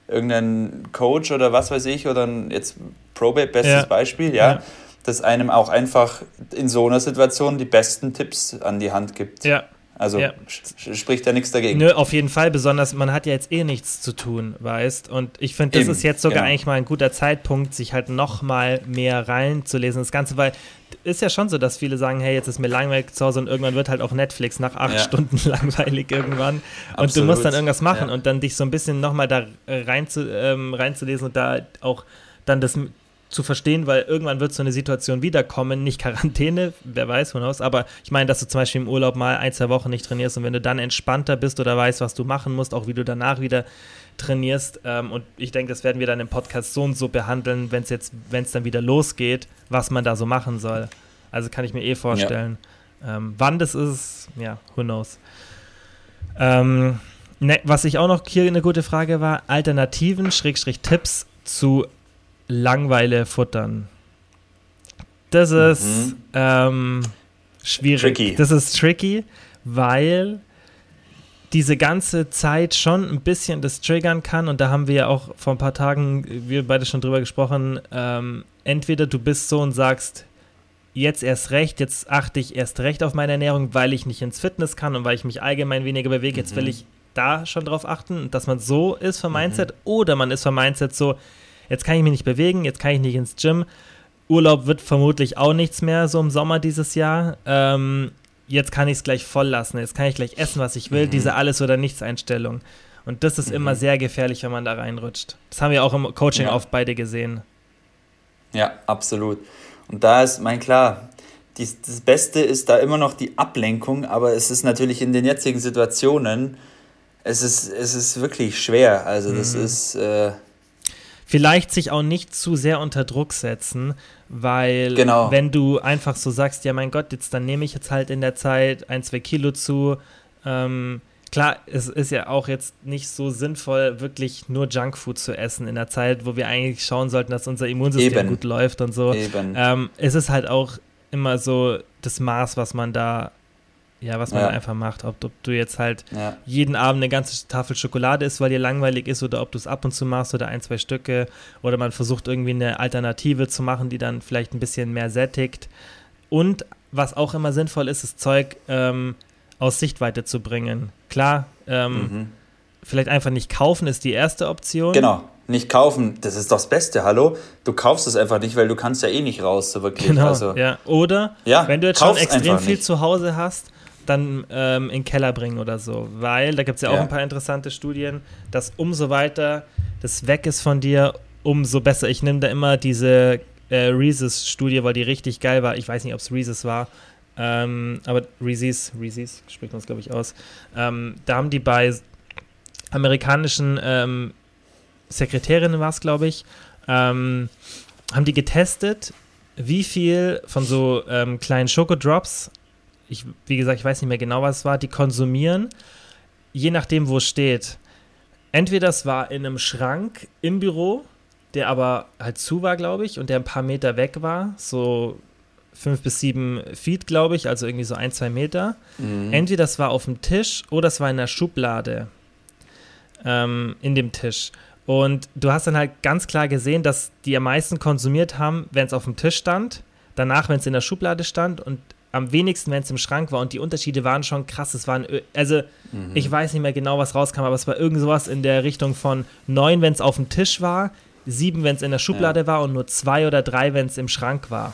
irgendeinen Coach oder was weiß ich, oder ein, jetzt Probate, bestes
Ja.
Beispiel, ja,
Ja.
das einem auch einfach in so einer Situation die besten Tipps an die Hand gibt.
Ja,
Also
Ja.
spricht ja nichts dagegen.
Nö, auf jeden Fall, besonders man hat ja jetzt eh nichts zu tun, weißt. Und ich finde, das
Eben,
ist jetzt sogar
genau.
eigentlich mal ein guter Zeitpunkt, sich halt noch mal mehr reinzulesen, das Ganze, weil ist ja schon so, dass viele sagen, hey, jetzt ist mir langweilig zu Hause und irgendwann wird halt auch Netflix nach acht
Ja.
Stunden *laughs* langweilig irgendwann. Und du
Absolut,
musst dann irgendwas machen
ja.
und dann dich so ein bisschen noch mal da rein zu, ähm, reinzulesen und da auch dann das zu verstehen, weil irgendwann wird so eine Situation wiederkommen, nicht Quarantäne, wer weiß, who knows, aber ich meine, dass du zum Beispiel im Urlaub mal ein, zwei Wochen nicht trainierst und wenn du dann entspannter bist oder weißt, was du machen musst, auch wie du danach wieder trainierst ähm, und ich denke, das werden wir dann im Podcast so und so behandeln, wenn es jetzt, wenn es dann wieder losgeht, was man da so machen soll. Also kann ich mir eh vorstellen. Ähm, wann das ist, ja, who knows. Ähm, ne, was ich auch noch hier eine gute Frage war, Alternativen, Schrägstrich Tipps zu Langweile futtern. Das ist
Mhm.
ähm, schwierig.
Tricky.
Das ist tricky, weil diese ganze Zeit schon ein bisschen das triggern kann und da haben wir ja auch vor ein paar Tagen, wir beide schon drüber gesprochen, ähm, entweder du bist so und sagst, jetzt erst recht, jetzt achte ich erst recht auf meine Ernährung, weil ich nicht ins Fitness kann und weil ich mich allgemein weniger bewege, jetzt will
Mhm.
ich da schon drauf achten, dass man so ist vom Mindset oder man ist vom Mindset so, jetzt kann ich mich nicht bewegen, jetzt kann ich nicht ins Gym, Urlaub wird vermutlich auch nichts mehr so im Sommer dieses Jahr. Ähm, jetzt kann ich es gleich voll lassen, jetzt kann ich gleich essen, was ich will,
Mhm.
diese Alles- oder Nichts-Einstellung. Und das ist immer sehr gefährlich, wenn man da reinrutscht. Das haben wir auch im Coaching
Ja.
oft beide gesehen.
Ja, absolut. Und da ist, mein klar, dies, das Beste ist da immer noch die Ablenkung, aber es ist natürlich in den jetzigen Situationen, es ist, es ist wirklich schwer. Also das
Mhm.
ist, äh,
Vielleicht sich auch nicht zu sehr unter Druck setzen, weil
Genau.
wenn du einfach so sagst, ja mein Gott, jetzt dann nehme ich jetzt halt in der Zeit ein, zwei Kilo zu. Ähm, klar, es ist ja auch jetzt nicht so sinnvoll, wirklich nur Junkfood zu essen in der Zeit, wo wir eigentlich schauen sollten, dass unser Immunsystem
Eben.
gut läuft und so.
eben.
Ähm, es ist halt auch immer so das Maß, was man da ja, was man ja. einfach macht. Ob, ob, du jetzt halt ja. jeden Abend eine ganze Tafel Schokolade isst, weil dir langweilig ist, oder ob du es ab und zu machst oder ein, zwei Stücke. Oder man versucht irgendwie eine Alternative zu machen, die dann vielleicht ein bisschen mehr sättigt. Und was auch immer sinnvoll ist, das Zeug ähm, aus Sichtweite zu bringen. Klar, ähm, mhm. vielleicht einfach nicht kaufen ist die erste Option.
Genau, nicht kaufen, das ist doch das Beste, hallo? Du kaufst es einfach nicht, weil du kannst ja eh nicht raus, so wirklich.
Genau, also, ja. Oder ja, wenn du jetzt schon extrem viel nicht. zu Hause hast, dann ähm, in den Keller bringen oder so. Weil, da gibt es ja auch ja. ein paar interessante Studien, dass umso weiter das weg ist von dir, umso besser. Ich nehme da immer diese äh, Reese's-Studie, weil die richtig geil war. Ich weiß nicht, ob es Reese's war. Ähm, aber Reese's, Reese's spricht man es, glaube ich, aus. Ähm, da haben die bei amerikanischen ähm, Sekretärinnen, war es, glaube ich, ähm, haben die getestet, wie viel von so ähm, kleinen Schokodrops, ich, wie gesagt, ich weiß nicht mehr genau, was es war, die konsumieren, je nachdem, wo es steht. Entweder es war in einem Schrank im Büro der aber halt zu war, glaube ich, und der ein paar Meter weg war, so fünf bis sieben Feet, glaube ich, also irgendwie so ein, zwei Meter. Mhm. Entweder das war auf dem Tisch oder es war in der Schublade ähm, in dem Tisch. Und du hast dann halt ganz klar gesehen, dass die am meisten konsumiert haben, wenn es auf dem Tisch stand, danach, wenn es in der Schublade stand und am wenigsten, wenn es im Schrank war. Und die Unterschiede waren schon krass. Es waren, also mhm. ich weiß nicht mehr genau, was rauskam, aber es war irgend sowas in der Richtung von neun, wenn es auf dem Tisch war, sieben, wenn es in der Schublade ja. war und nur zwei oder drei, wenn es im Schrank war.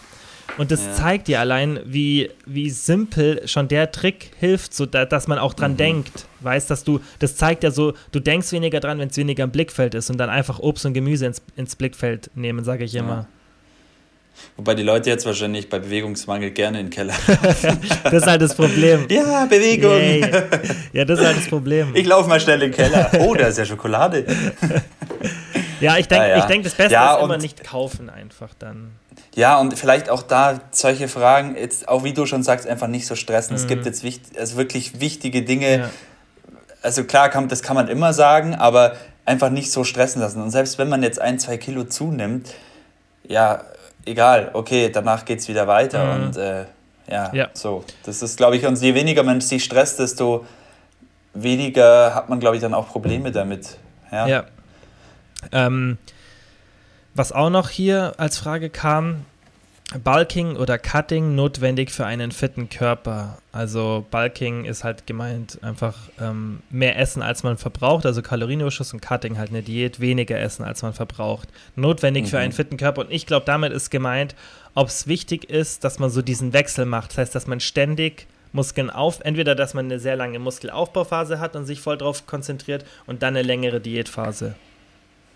Und das ja. zeigt dir allein, wie, wie simpel schon der Trick hilft, so da, dass man auch dran mhm. denkt. Weißt, dass du, das zeigt ja so, du denkst weniger dran, wenn es weniger im Blickfeld ist und dann einfach Obst und Gemüse ins, ins Blickfeld nehmen, sage ich immer. Ja.
Wobei die Leute jetzt wahrscheinlich bei Bewegungsmangel gerne in den Keller. *laughs*
das ist halt das Problem.
Ja, Bewegung. Yay.
Ja, das ist halt das Problem.
Ich laufe mal schnell in den Keller. Oh, da ist ja Schokolade. *laughs*
Ja, ich denke, ah, ja. denk, das Beste ja, ist immer nicht kaufen einfach dann.
Ja, und vielleicht auch da solche Fragen, jetzt auch wie du schon sagst, einfach nicht so stressen. Mhm. Es gibt jetzt wichtig, also wirklich wichtige Dinge. Ja. Also klar, kann, das kann man immer sagen, aber einfach nicht so stressen lassen. Und selbst wenn man jetzt ein, zwei Kilo zunimmt, ja, egal, okay, danach geht es wieder weiter. Mhm. Und äh, ja, ja, so. Das ist, glaube ich, und je weniger man sich stresst, desto weniger hat man, glaube ich, dann auch Probleme damit. Ja.
ja. Ähm, was auch noch hier als Frage kam, Bulking oder Cutting notwendig für einen fitten Körper. Also Bulking ist halt gemeint einfach ähm, mehr Essen, als man verbraucht, also Kalorienüberschuss und Cutting halt eine Diät, weniger Essen, als man verbraucht. Notwendig mhm. für einen fitten Körper. Und ich glaube, damit ist gemeint, ob es wichtig ist, dass man so diesen Wechsel macht. Das heißt, dass man ständig Muskeln auf, entweder dass man eine sehr lange Muskelaufbauphase hat und sich voll drauf konzentriert und dann eine längere Diätphase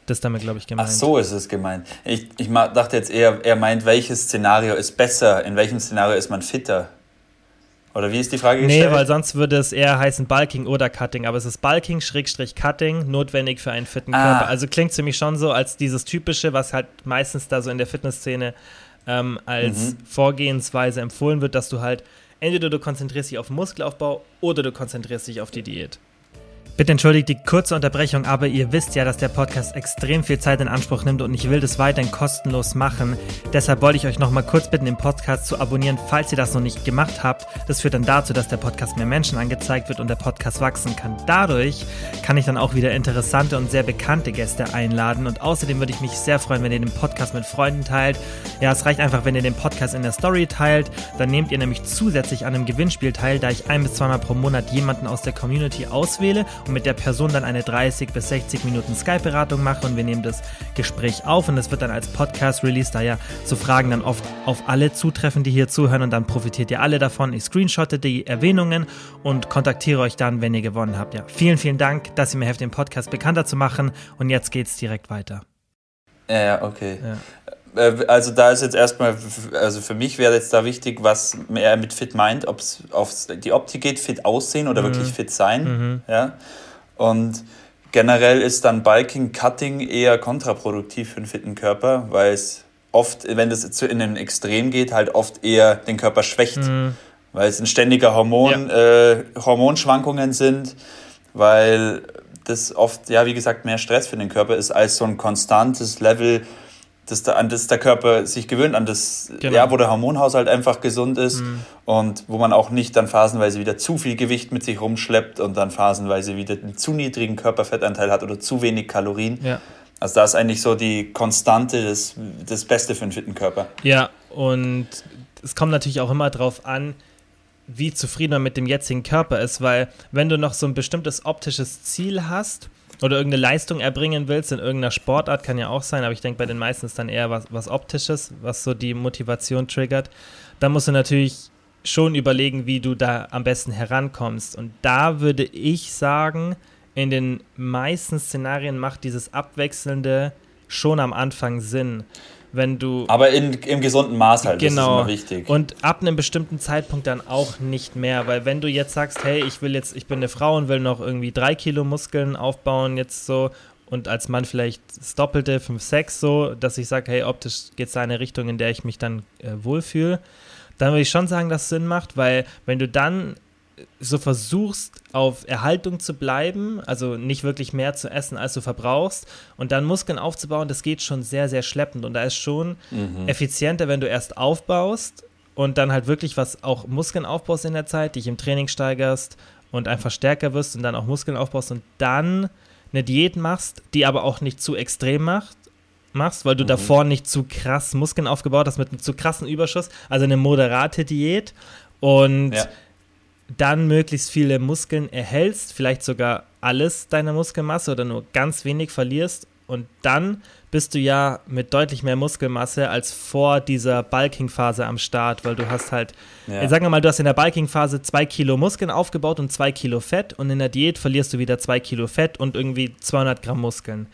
das damit, glaube ich, gemeint.
Ach so ist es gemeint. Ich, ich dachte jetzt eher, er meint, welches Szenario ist besser, in welchem Szenario ist man fitter? Oder wie ist die Frage
gestellt? Nee, weil sonst würde es eher heißen Bulking oder Cutting. Aber es ist Bulking, Schrägstrich Cutting, notwendig für einen fitten ah. Körper. Also klingt für mich schon so als dieses Typische, was halt meistens da so in der Fitnessszene ähm, als mhm. Vorgehensweise empfohlen wird, dass du halt entweder du konzentrierst dich auf Muskelaufbau oder du konzentrierst dich auf die Diät. Bitte entschuldigt die kurze Unterbrechung, aber ihr wisst ja, dass der Podcast extrem viel Zeit in Anspruch nimmt und ich will das weiterhin kostenlos machen. Deshalb wollte ich euch noch mal kurz bitten, den Podcast zu abonnieren, falls ihr das noch nicht gemacht habt. Das führt dann dazu, dass der Podcast mehr Menschen angezeigt wird und der Podcast wachsen kann. Dadurch kann ich dann auch wieder interessante und sehr bekannte Gäste einladen und außerdem würde ich mich sehr freuen, wenn ihr den Podcast mit Freunden teilt. Ja, es reicht einfach, wenn ihr den Podcast in der Story teilt. Dann nehmt ihr nämlich zusätzlich an einem Gewinnspiel teil, da ich ein bis zweimal pro Monat jemanden aus der Community auswähle und mit der Person dann eine 30 bis 60 Minuten Skype-Beratung mache und wir nehmen das Gespräch auf und es wird dann als Podcast released, da ja so Fragen dann oft auf alle zutreffen, die hier zuhören und dann profitiert ihr alle davon. Ich screenshotte die Erwähnungen und kontaktiere euch dann, wenn ihr gewonnen habt. Ja, vielen, vielen Dank, dass ihr mir helft, den Podcast bekannter zu machen und jetzt geht's direkt weiter.
Ja, okay. Ja. Äh, also da ist jetzt erstmal, also für mich wäre jetzt da wichtig, was er mit fit meint, ob es auf die Optik geht, fit aussehen oder mhm. wirklich fit sein. Mhm. Ja. Und generell ist dann Bulking, Cutting eher kontraproduktiv für einen fitten Körper, weil es oft, wenn das in den Extrem geht, halt oft eher den Körper schwächt. Mhm. Weil es ein ständiger Hormon, ja. äh, Hormonschwankungen sind, weil das oft, ja, wie gesagt, mehr Stress für den Körper ist als so ein konstantes Level dass, der, an das der Körper sich gewöhnt, an das, genau. ja, wo der Hormonhaushalt einfach gesund ist mhm. und wo man auch nicht dann phasenweise wieder zu viel Gewicht mit sich rumschleppt und dann phasenweise wieder einen zu niedrigen Körperfettanteil hat oder zu wenig Kalorien. Ja. Also da ist eigentlich so die Konstante das, das Beste für einen fitten Körper.
Ja, und es kommt natürlich auch immer darauf an, wie zufrieden man mit dem jetzigen Körper ist, weil wenn du noch so ein bestimmtes optisches Ziel hast, oder irgendeine Leistung erbringen willst in irgendeiner Sportart, kann ja auch sein, aber ich denke bei den meisten ist dann eher was, was Optisches, was so die Motivation triggert. Da musst du natürlich schon überlegen, wie du da am besten herankommst. Und da würde ich sagen, in den meisten Szenarien macht dieses Abwechselnde schon am Anfang Sinn wenn du.
Aber in, im gesunden Maß halt,
genau,
das ist immer wichtig.
Und ab einem bestimmten Zeitpunkt dann auch nicht mehr, weil wenn du jetzt sagst, hey, ich will jetzt, ich bin eine Frau und will noch irgendwie drei Kilo Muskeln aufbauen, jetzt so, und als Mann vielleicht das Doppelte, 5, 6 so, dass ich sage, hey, optisch geht es da in eine Richtung, in der ich mich dann äh, wohlfühle, dann würde ich schon sagen, dass es Sinn macht, weil wenn du dann so versuchst, auf Erhaltung zu bleiben, also nicht wirklich mehr zu essen, als du verbrauchst, und dann Muskeln aufzubauen, das geht schon sehr, sehr schleppend. Und da ist schon mhm. effizienter, wenn du erst aufbaust und dann halt wirklich was auch Muskeln aufbaust in der Zeit, dich im Training steigerst und einfach stärker wirst und dann auch Muskeln aufbaust und dann eine Diät machst, die aber auch nicht zu extrem macht, machst, weil du mhm. davor nicht zu krass Muskeln aufgebaut hast mit einem zu krassen Überschuss, also eine moderate Diät und ja dann möglichst viele Muskeln erhältst, vielleicht sogar alles deiner Muskelmasse oder nur ganz wenig verlierst und dann bist du ja mit deutlich mehr Muskelmasse als vor dieser Bulking-Phase am Start, weil du hast halt, ja. sagen wir mal, du hast in der Bulking-Phase zwei Kilo Muskeln aufgebaut und zwei Kilo Fett und in der Diät verlierst du wieder zwei Kilo Fett und irgendwie 200 Gramm Muskeln.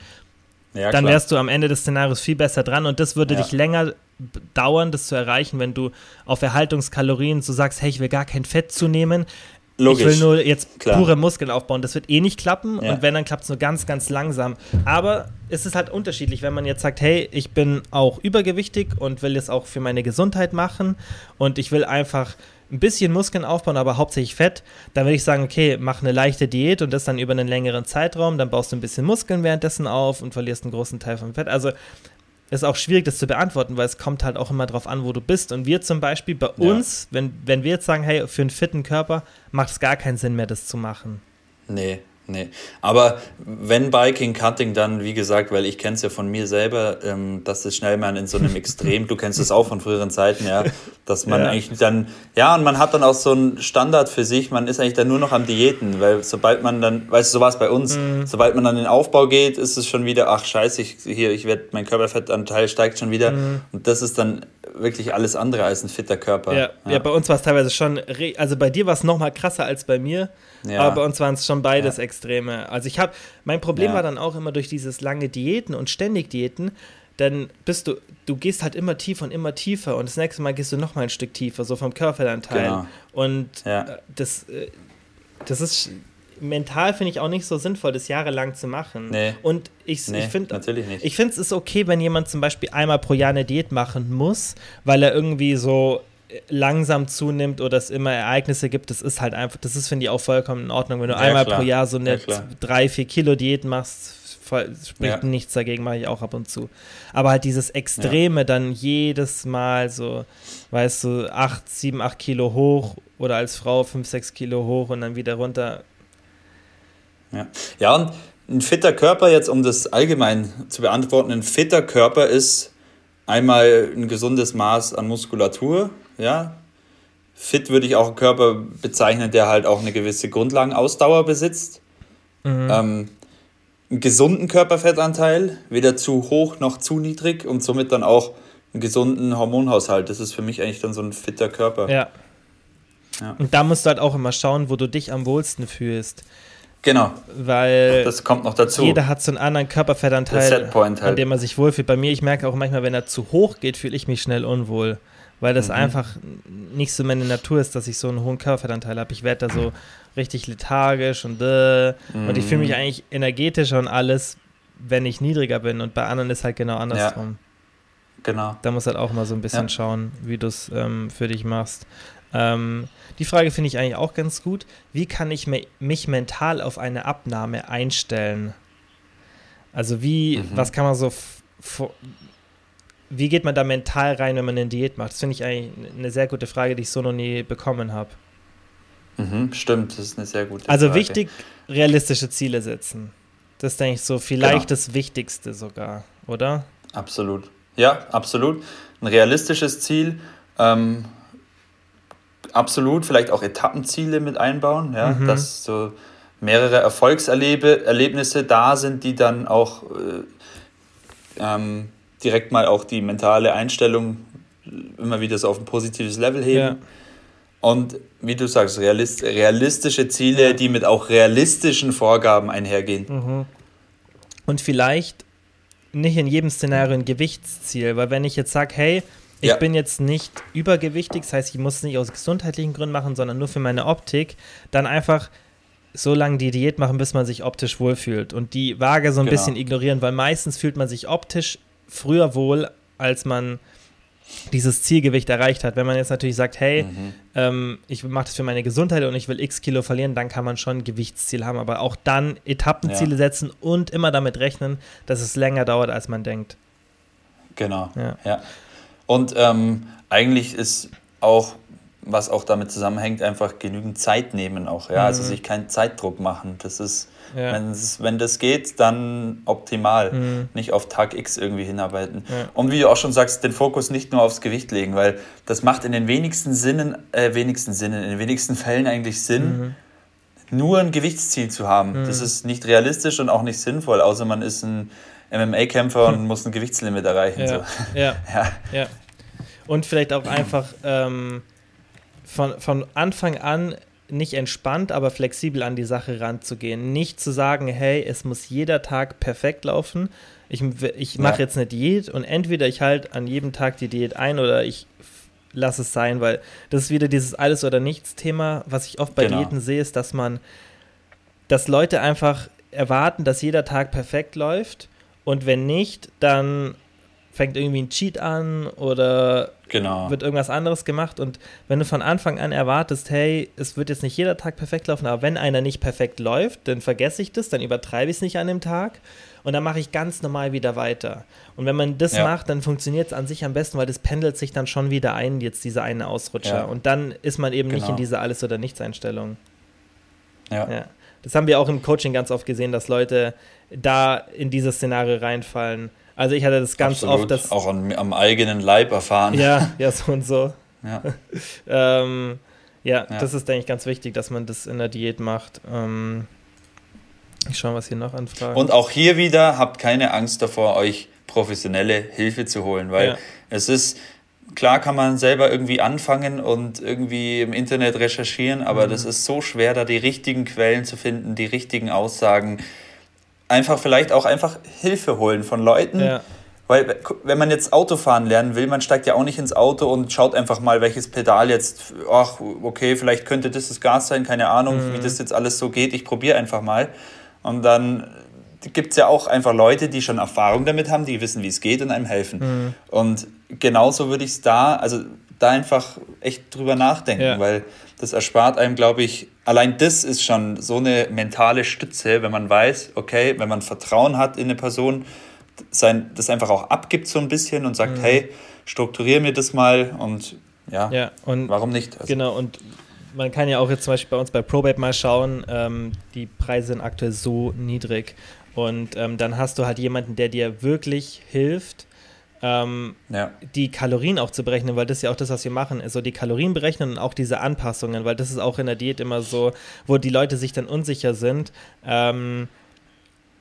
Ja, dann wärst du am Ende des Szenarios viel besser dran und das würde ja. dich länger dauern, das zu erreichen, wenn du auf Erhaltungskalorien so sagst, hey, ich will gar kein Fett zunehmen. Logisch. Ich will nur jetzt Klar. pure Muskeln aufbauen. Das wird eh nicht klappen ja. und wenn, dann klappt es nur ganz, ganz langsam. Aber es ist halt unterschiedlich, wenn man jetzt sagt, hey, ich bin auch übergewichtig und will es auch für meine Gesundheit machen und ich will einfach ein bisschen Muskeln aufbauen, aber hauptsächlich Fett, dann würde ich sagen, okay, mach eine leichte Diät und das dann über einen längeren Zeitraum, dann baust du ein bisschen Muskeln währenddessen auf und verlierst einen großen Teil vom Fett. Also ist auch schwierig, das zu beantworten, weil es kommt halt auch immer darauf an, wo du bist. Und wir zum Beispiel bei ja. uns, wenn, wenn wir jetzt sagen, hey, für einen fitten Körper macht es gar keinen Sinn mehr, das zu machen.
Nee, Nee, aber wenn Biking, Cutting, dann wie gesagt, weil ich kenne es ja von mir selber, ähm, dass es schnell mal in so einem *laughs* Extrem, du kennst es auch von früheren Zeiten, ja, dass man ja. eigentlich dann, ja, und man hat dann auch so einen Standard für sich, man ist eigentlich dann nur noch am Diäten, weil sobald man dann, weißt du, so war es bei uns, mhm. sobald man dann in den Aufbau geht, ist es schon wieder, ach scheiße, ich, hier, ich werde, mein Körperfettanteil steigt schon wieder mhm. und das ist dann wirklich alles andere als ein fitter Körper.
Ja, ja. ja bei uns war es teilweise schon, also bei dir war es nochmal krasser als bei mir, ja. aber bei uns waren es schon beides. Extreme. Also ich habe, mein Problem war dann auch immer durch dieses lange Diäten und ständig Diäten, dann bist du, du gehst halt immer tiefer und immer tiefer und das nächste Mal gehst du noch mal ein Stück tiefer, so vom Körperanteil. Genau. Und. Äh, das, äh, das ist mental finde ich auch nicht so sinnvoll, das jahrelang zu machen. Nee. Und ich, nee, ich finde, ich finde es ist okay, wenn jemand zum Beispiel einmal pro Jahr eine Diät machen muss, weil er irgendwie so langsam zunimmt oder es immer Ereignisse gibt, das ist halt einfach, das ist, finde ich, auch vollkommen in Ordnung. Wenn du ja, einmal klar. pro Jahr so eine ja, drei, vier Kilo Diät machst, spricht ja. nichts dagegen, mache ich auch ab und zu. Aber halt dieses Extreme dann jedes Mal so, weißt du, acht, sieben, acht Kilo hoch oder als Frau fünf, sechs Kilo hoch und dann wieder runter.
Ja, ja und ein fitter Körper, jetzt um das allgemein zu beantworten, ein fitter Körper ist einmal ein gesundes Maß an Muskulatur, ja. Fit würde ich auch einen Körper bezeichnen, der halt auch eine gewisse Grundlagenausdauer besitzt. Mhm. Ähm, einen gesunden Körperfettanteil, weder zu hoch noch zu niedrig und somit dann auch einen gesunden Hormonhaushalt. Das ist für mich eigentlich dann so ein fitter Körper.
Ja. ja. Und da musst du halt auch immer schauen, wo du dich am wohlsten fühlst.
Genau.
Weil
das kommt noch dazu.
Jeder hat so einen anderen Körperfettanteil, halt. an dem er sich wohlfühlt. Bei mir, ich merke auch manchmal, wenn er zu hoch geht, fühle ich mich schnell unwohl weil das mhm. einfach nicht so meine Natur ist, dass ich so einen hohen Körperfettanteil habe. Ich werde da so richtig lethargisch und äh, mhm. und ich fühle mich mhm. eigentlich energetischer und alles, wenn ich niedriger bin und bei anderen ist halt genau andersrum.
Ja. Genau.
Da muss halt auch mal so ein bisschen ja. schauen, wie du es ähm, für dich machst. Ähm, die Frage finde ich eigentlich auch ganz gut. Wie kann ich mich mental auf eine Abnahme einstellen? Also wie, mhm. was kann man so wie geht man da mental rein, wenn man eine Diät macht? Das finde ich eigentlich eine sehr gute Frage, die ich so noch nie bekommen habe.
Mhm, stimmt, das ist eine sehr gute
also
Frage.
Also wichtig, realistische Ziele setzen. Das ist, denke ich, so vielleicht genau. das Wichtigste sogar, oder?
Absolut. Ja, absolut. Ein realistisches Ziel. Ähm, absolut, vielleicht auch Etappenziele mit einbauen, ja, mhm. dass so mehrere Erfolgserlebnisse da sind, die dann auch äh, ähm, direkt mal auch die mentale Einstellung immer wieder so auf ein positives Level heben. Ja. Und wie du sagst, realist, realistische Ziele, die mit auch realistischen Vorgaben einhergehen.
Mhm. Und vielleicht nicht in jedem Szenario ein Gewichtsziel, weil wenn ich jetzt sage, hey, ich ja. bin jetzt nicht übergewichtig, das heißt, ich muss es nicht aus gesundheitlichen Gründen machen, sondern nur für meine Optik, dann einfach so lange die Diät machen, bis man sich optisch wohlfühlt und die Waage so ein genau. bisschen ignorieren, weil meistens fühlt man sich optisch früher wohl, als man dieses Zielgewicht erreicht hat. Wenn man jetzt natürlich sagt, hey, mhm. ähm, ich mache das für meine Gesundheit und ich will x Kilo verlieren, dann kann man schon ein Gewichtsziel haben, aber auch dann Etappenziele ja. setzen und immer damit rechnen, dass es länger dauert, als man denkt.
Genau, ja. ja. Und ähm, eigentlich ist auch, was auch damit zusammenhängt, einfach genügend Zeit nehmen auch, ja, also mhm. also sich keinen Zeitdruck machen. Das ist ja. wenn das geht, dann optimal. Mhm. Nicht auf Tag X irgendwie hinarbeiten. Ja. Und wie du auch schon sagst, den Fokus nicht nur aufs Gewicht legen, weil das macht in den wenigsten Sinnen, äh, wenigsten Sinnen, in den wenigsten Fällen eigentlich Sinn, mhm. nur ein Gewichtsziel zu haben. Mhm. Das ist nicht realistisch und auch nicht sinnvoll, außer man ist ein MMA-Kämpfer und muss ein Gewichtslimit erreichen.
Ja.
So.
Ja. *laughs* ja. ja. Und vielleicht auch einfach ähm, von, von Anfang an nicht entspannt, aber flexibel an die Sache ranzugehen. Nicht zu sagen, hey, es muss jeder Tag perfekt laufen. Ich, ich mache ja. jetzt eine Diät und entweder ich halte an jedem Tag die Diät ein oder ich lasse es sein, weil das ist wieder dieses Alles- oder Nichts-Thema, was ich oft bei genau. Diäten sehe, ist, dass man, dass Leute einfach erwarten, dass jeder Tag perfekt läuft und wenn nicht, dann fängt irgendwie ein Cheat an oder genau. wird irgendwas anderes gemacht. Und wenn du von Anfang an erwartest, hey, es wird jetzt nicht jeder Tag perfekt laufen, aber wenn einer nicht perfekt läuft, dann vergesse ich das, dann übertreibe ich es nicht an dem Tag und dann mache ich ganz normal wieder weiter. Und wenn man das ja. macht, dann funktioniert es an sich am besten, weil das pendelt sich dann schon wieder ein, jetzt diese eine Ausrutscher. Ja. Und dann ist man eben genau. nicht in genau. dieser Alles- oder Nichts-Einstellung. Ja. ja. Das haben wir auch im Coaching ganz oft gesehen, dass Leute da in dieses Szenario reinfallen also ich hatte das ganz Absolut. oft. Dass,
Auch am, am, eigenen Leib erfahren.
Ja, *laughs* ja, so und so. Ja. *laughs* ähm, ja, ja, das ist, denke ich, ganz wichtig, dass man das in der Diät macht. Ähm, ich schaue, was hier noch anfragen.
Und auch hier wieder, habt keine Angst davor, euch professionelle Hilfe zu holen, weil ja. es ist, klar kann man selber irgendwie anfangen und irgendwie im Internet recherchieren, aber mhm. das ist so schwer, da die richtigen Quellen zu finden, die richtigen Aussagen einfach vielleicht auch einfach Hilfe holen von Leuten. Ja. Weil, wenn man jetzt Autofahren lernen will, man steigt ja auch nicht ins Auto und schaut einfach mal, welches Pedal jetzt, ach, okay, vielleicht könnte das das Gas sein, keine Ahnung, mhm. wie das jetzt alles so geht, ich probiere einfach mal. Und dann gibt es ja auch einfach Leute, die schon Erfahrung damit haben, die wissen, wie es geht und einem helfen. Mhm. Und genauso würde ich es da, also da einfach echt drüber nachdenken, ja. weil das erspart einem, glaube ich, allein das ist schon so eine mentale Stütze, wenn man weiß, okay, wenn man Vertrauen hat in eine Person, sein, das einfach auch abgibt so ein bisschen und sagt, mhm. hey, strukturiere mir das mal und ja,
ja und
warum nicht?
Also, genau, und man kann ja auch jetzt zum Beispiel bei uns bei Probate mal schauen, ähm, die Preise sind aktuell so niedrig und ähm, dann hast du halt jemanden, der dir wirklich hilft, ähm, ja. die Kalorien auch zu berechnen, weil das ist ja auch das, was wir machen, ist so die Kalorien berechnen und auch diese Anpassungen, weil das ist auch in der Diät immer so, wo die Leute sich dann unsicher sind. Ähm,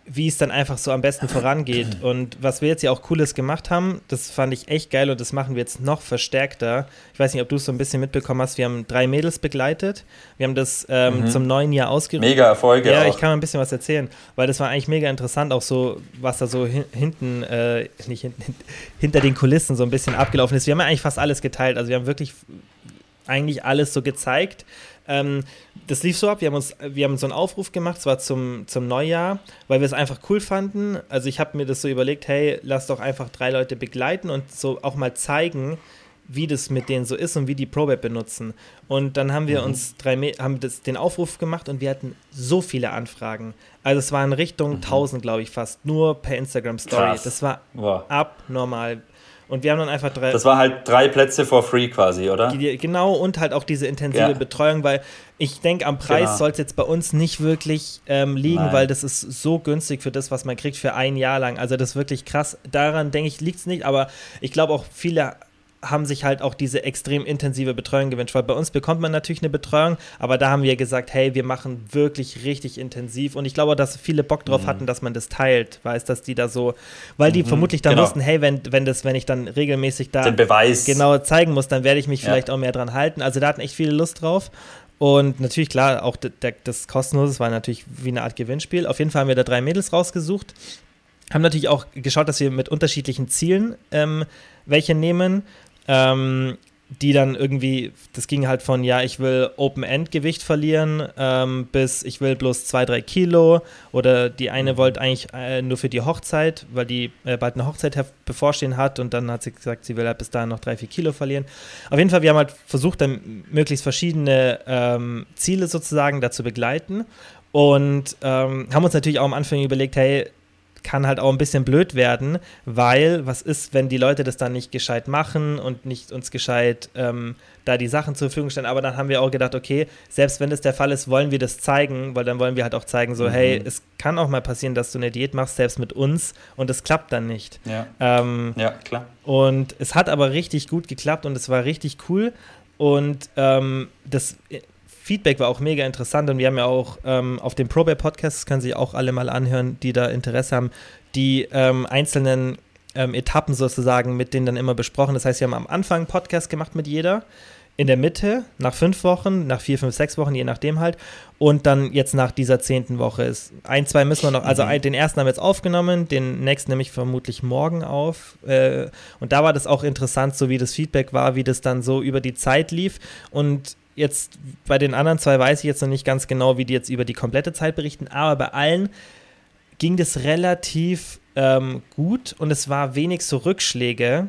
wie es dann einfach so am besten vorangeht. Und was wir jetzt ja auch Cooles gemacht haben, das fand ich echt geil und das machen wir jetzt noch verstärkter. Ich weiß nicht, ob du es so ein bisschen mitbekommen hast. Wir haben drei Mädels begleitet. Wir haben das ähm, mhm. zum neuen Jahr ausgerufen.
Mega Erfolge.
Ja, auch. ich kann mal ein bisschen was erzählen, weil das war eigentlich mega interessant, auch so, was da so hin, hinten, äh, nicht hinten, *laughs* hinter den Kulissen so ein bisschen abgelaufen ist. Wir haben ja eigentlich fast alles geteilt. Also wir haben wirklich eigentlich alles so gezeigt. Ähm, das lief so ab, wir haben uns, wir haben so einen Aufruf gemacht, zwar zum, zum Neujahr, weil wir es einfach cool fanden. Also ich habe mir das so überlegt, hey, lass doch einfach drei Leute begleiten und so auch mal zeigen, wie das mit denen so ist und wie die ProBab benutzen. Und dann haben wir mhm. uns drei, haben das, den Aufruf gemacht und wir hatten so viele Anfragen. Also es waren Richtung mhm. 1000, glaube ich, fast, nur per Instagram Story. Krass. Das war wow. abnormal. Und wir haben dann einfach drei.
Das war halt drei Plätze for free quasi, oder?
Genau, und halt auch diese intensive ja. Betreuung, weil ich denke, am Preis genau. soll es jetzt bei uns nicht wirklich ähm, liegen, Nein. weil das ist so günstig für das, was man kriegt für ein Jahr lang. Also das ist wirklich krass. Daran denke ich, liegt es nicht, aber ich glaube auch viele haben sich halt auch diese extrem intensive Betreuung gewünscht, weil bei uns bekommt man natürlich eine Betreuung, aber da haben wir gesagt, hey, wir machen wirklich richtig intensiv und ich glaube, dass viele Bock drauf mhm. hatten, dass man das teilt, weiß, dass die da so, weil die mhm. vermutlich dann genau. wussten, hey, wenn, wenn das, wenn ich dann regelmäßig da
Den Beweis
genau zeigen muss, dann werde ich mich ja. vielleicht auch mehr dran halten. Also da hatten echt viele Lust drauf. Und natürlich, klar, auch das Kostenlose war natürlich wie eine Art Gewinnspiel. Auf jeden Fall haben wir da drei Mädels rausgesucht. Haben natürlich auch geschaut, dass wir mit unterschiedlichen Zielen ähm, welche nehmen ähm, die dann irgendwie, das ging halt von, ja, ich will Open-End-Gewicht verlieren, ähm, bis ich will bloß zwei, drei Kilo. Oder die eine mhm. wollte eigentlich äh, nur für die Hochzeit, weil die äh, bald eine Hochzeit bevorstehen hat und dann hat sie gesagt, sie will halt bis dahin noch drei, vier Kilo verlieren. Auf jeden Fall, wir haben halt versucht, dann möglichst verschiedene ähm, Ziele sozusagen dazu begleiten und ähm, haben uns natürlich auch am Anfang überlegt, hey, kann halt auch ein bisschen blöd werden, weil was ist, wenn die Leute das dann nicht gescheit machen und nicht uns gescheit ähm, da die Sachen zur Verfügung stellen. Aber dann haben wir auch gedacht, okay, selbst wenn das der Fall ist, wollen wir das zeigen, weil dann wollen wir halt auch zeigen, so, mhm. hey, es kann auch mal passieren, dass du eine Diät machst, selbst mit uns und es klappt dann nicht.
Ja, ähm, ja klar.
Und es hat aber richtig gut geklappt und es war richtig cool. Und ähm, das Feedback war auch mega interessant und wir haben ja auch ähm, auf dem ProBear Podcast, das können sich auch alle mal anhören, die da Interesse haben, die ähm, einzelnen ähm, Etappen sozusagen mit denen dann immer besprochen. Das heißt, wir haben am Anfang einen Podcast gemacht mit jeder, in der Mitte, nach fünf Wochen, nach vier, fünf, sechs Wochen, je nachdem halt. Und dann jetzt nach dieser zehnten Woche ist. Ein, zwei müssen wir noch, also mhm. den ersten haben wir jetzt aufgenommen, den nächsten nehme ich vermutlich morgen auf. Äh, und da war das auch interessant, so wie das Feedback war, wie das dann so über die Zeit lief. Und jetzt bei den anderen zwei weiß ich jetzt noch nicht ganz genau, wie die jetzt über die komplette Zeit berichten, aber bei allen ging das relativ ähm, gut und es war wenig so Rückschläge.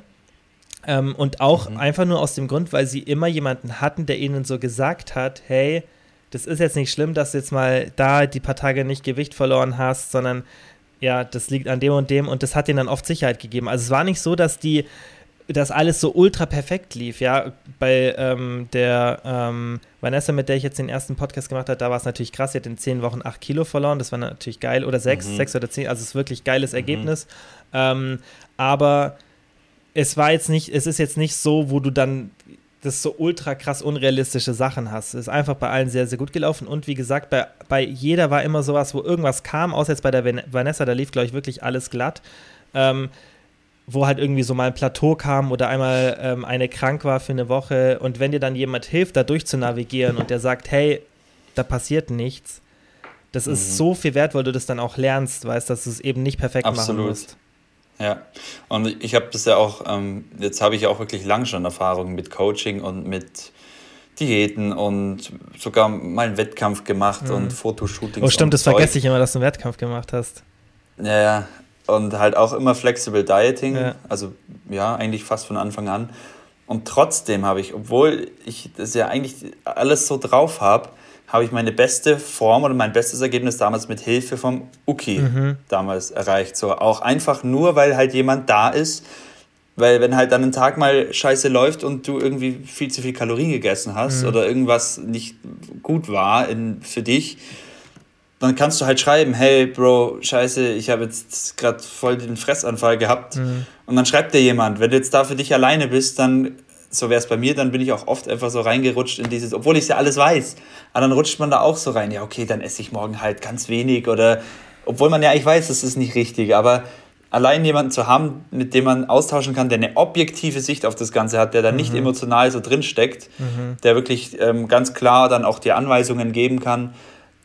Ähm, und auch mhm. einfach nur aus dem Grund, weil sie immer jemanden hatten, der ihnen so gesagt hat, hey, das ist jetzt nicht schlimm, dass du jetzt mal da die paar Tage nicht Gewicht verloren hast, sondern ja, das liegt an dem und dem und das hat ihnen dann oft Sicherheit gegeben. Also es war nicht so, dass die dass alles so ultra perfekt lief. Ja, bei ähm, der ähm, Vanessa, mit der ich jetzt den ersten Podcast gemacht habe, da war es natürlich krass. Sie hat in zehn Wochen acht Kilo verloren. Das war natürlich geil. Oder sechs, mhm. sechs oder zehn. Also es ist wirklich geiles mhm. Ergebnis. Ähm, aber es war jetzt nicht, es ist jetzt nicht so, wo du dann das so ultra krass unrealistische Sachen hast. Es ist einfach bei allen sehr, sehr gut gelaufen. Und wie gesagt, bei, bei jeder war immer sowas, wo irgendwas kam, außer jetzt bei der Vanessa, da lief, glaube ich, wirklich alles glatt. Ähm, wo halt irgendwie so mal ein Plateau kam oder einmal ähm, eine krank war für eine Woche und wenn dir dann jemand hilft, da durch zu navigieren und der sagt, hey, da passiert nichts, das mhm. ist so viel wert, weil du das dann auch lernst, weißt, dass du es eben nicht perfekt Absolut. machen musst.
Ja, und ich habe das ja auch, ähm, jetzt habe ich ja auch wirklich lange schon Erfahrungen mit Coaching und mit Diäten und sogar mal einen Wettkampf gemacht mhm. und Fotoshootings.
Oh, stimmt, das vergesse ich immer, dass du einen Wettkampf gemacht hast.
Ja, ja, und halt auch immer Flexible Dieting, ja. also ja, eigentlich fast von Anfang an. Und trotzdem habe ich, obwohl ich das ja eigentlich alles so drauf habe, habe ich meine beste Form oder mein bestes Ergebnis damals mit Hilfe vom Uki mhm. damals erreicht. So auch einfach nur, weil halt jemand da ist. Weil wenn halt dann ein Tag mal scheiße läuft und du irgendwie viel zu viel Kalorien gegessen hast mhm. oder irgendwas nicht gut war in, für dich, dann kannst du halt schreiben, hey Bro, scheiße, ich habe jetzt gerade voll den Fressanfall gehabt. Mhm. Und dann schreibt dir jemand, wenn du jetzt da für dich alleine bist, dann, so wäre es bei mir, dann bin ich auch oft einfach so reingerutscht in dieses, obwohl ich ja alles weiß. Aber dann rutscht man da auch so rein, ja okay, dann esse ich morgen halt ganz wenig oder, obwohl man ja eigentlich weiß, das ist nicht richtig, aber allein jemanden zu haben, mit dem man austauschen kann, der eine objektive Sicht auf das Ganze hat, der da mhm. nicht emotional so drin steckt, mhm. der wirklich ähm, ganz klar dann auch die Anweisungen geben kann,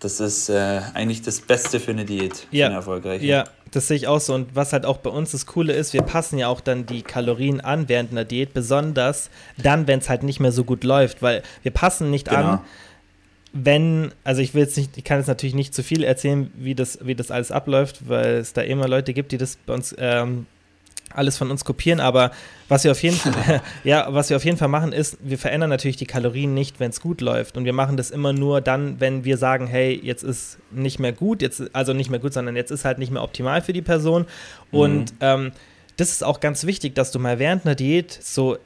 das ist äh, eigentlich das Beste für eine Diät,
ja.
eine erfolgreiche.
Ja, das sehe ich auch so. Und was halt auch bei uns das Coole ist, wir passen ja auch dann die Kalorien an während einer Diät, besonders dann, wenn es halt nicht mehr so gut läuft, weil wir passen nicht genau. an, wenn, also ich will jetzt nicht, ich kann jetzt natürlich nicht zu viel erzählen, wie das, wie das alles abläuft, weil es da immer Leute gibt, die das bei uns ähm, alles von uns kopieren, aber was wir auf jeden Fall, *laughs* *laughs* ja, was wir auf jeden Fall machen, ist, wir verändern natürlich die Kalorien nicht, wenn es gut läuft. Und wir machen das immer nur dann, wenn wir sagen, hey, jetzt ist nicht mehr gut, jetzt, also nicht mehr gut, sondern jetzt ist halt nicht mehr optimal für die Person. Und mhm. ähm, das ist auch ganz wichtig, dass du mal während einer Diät so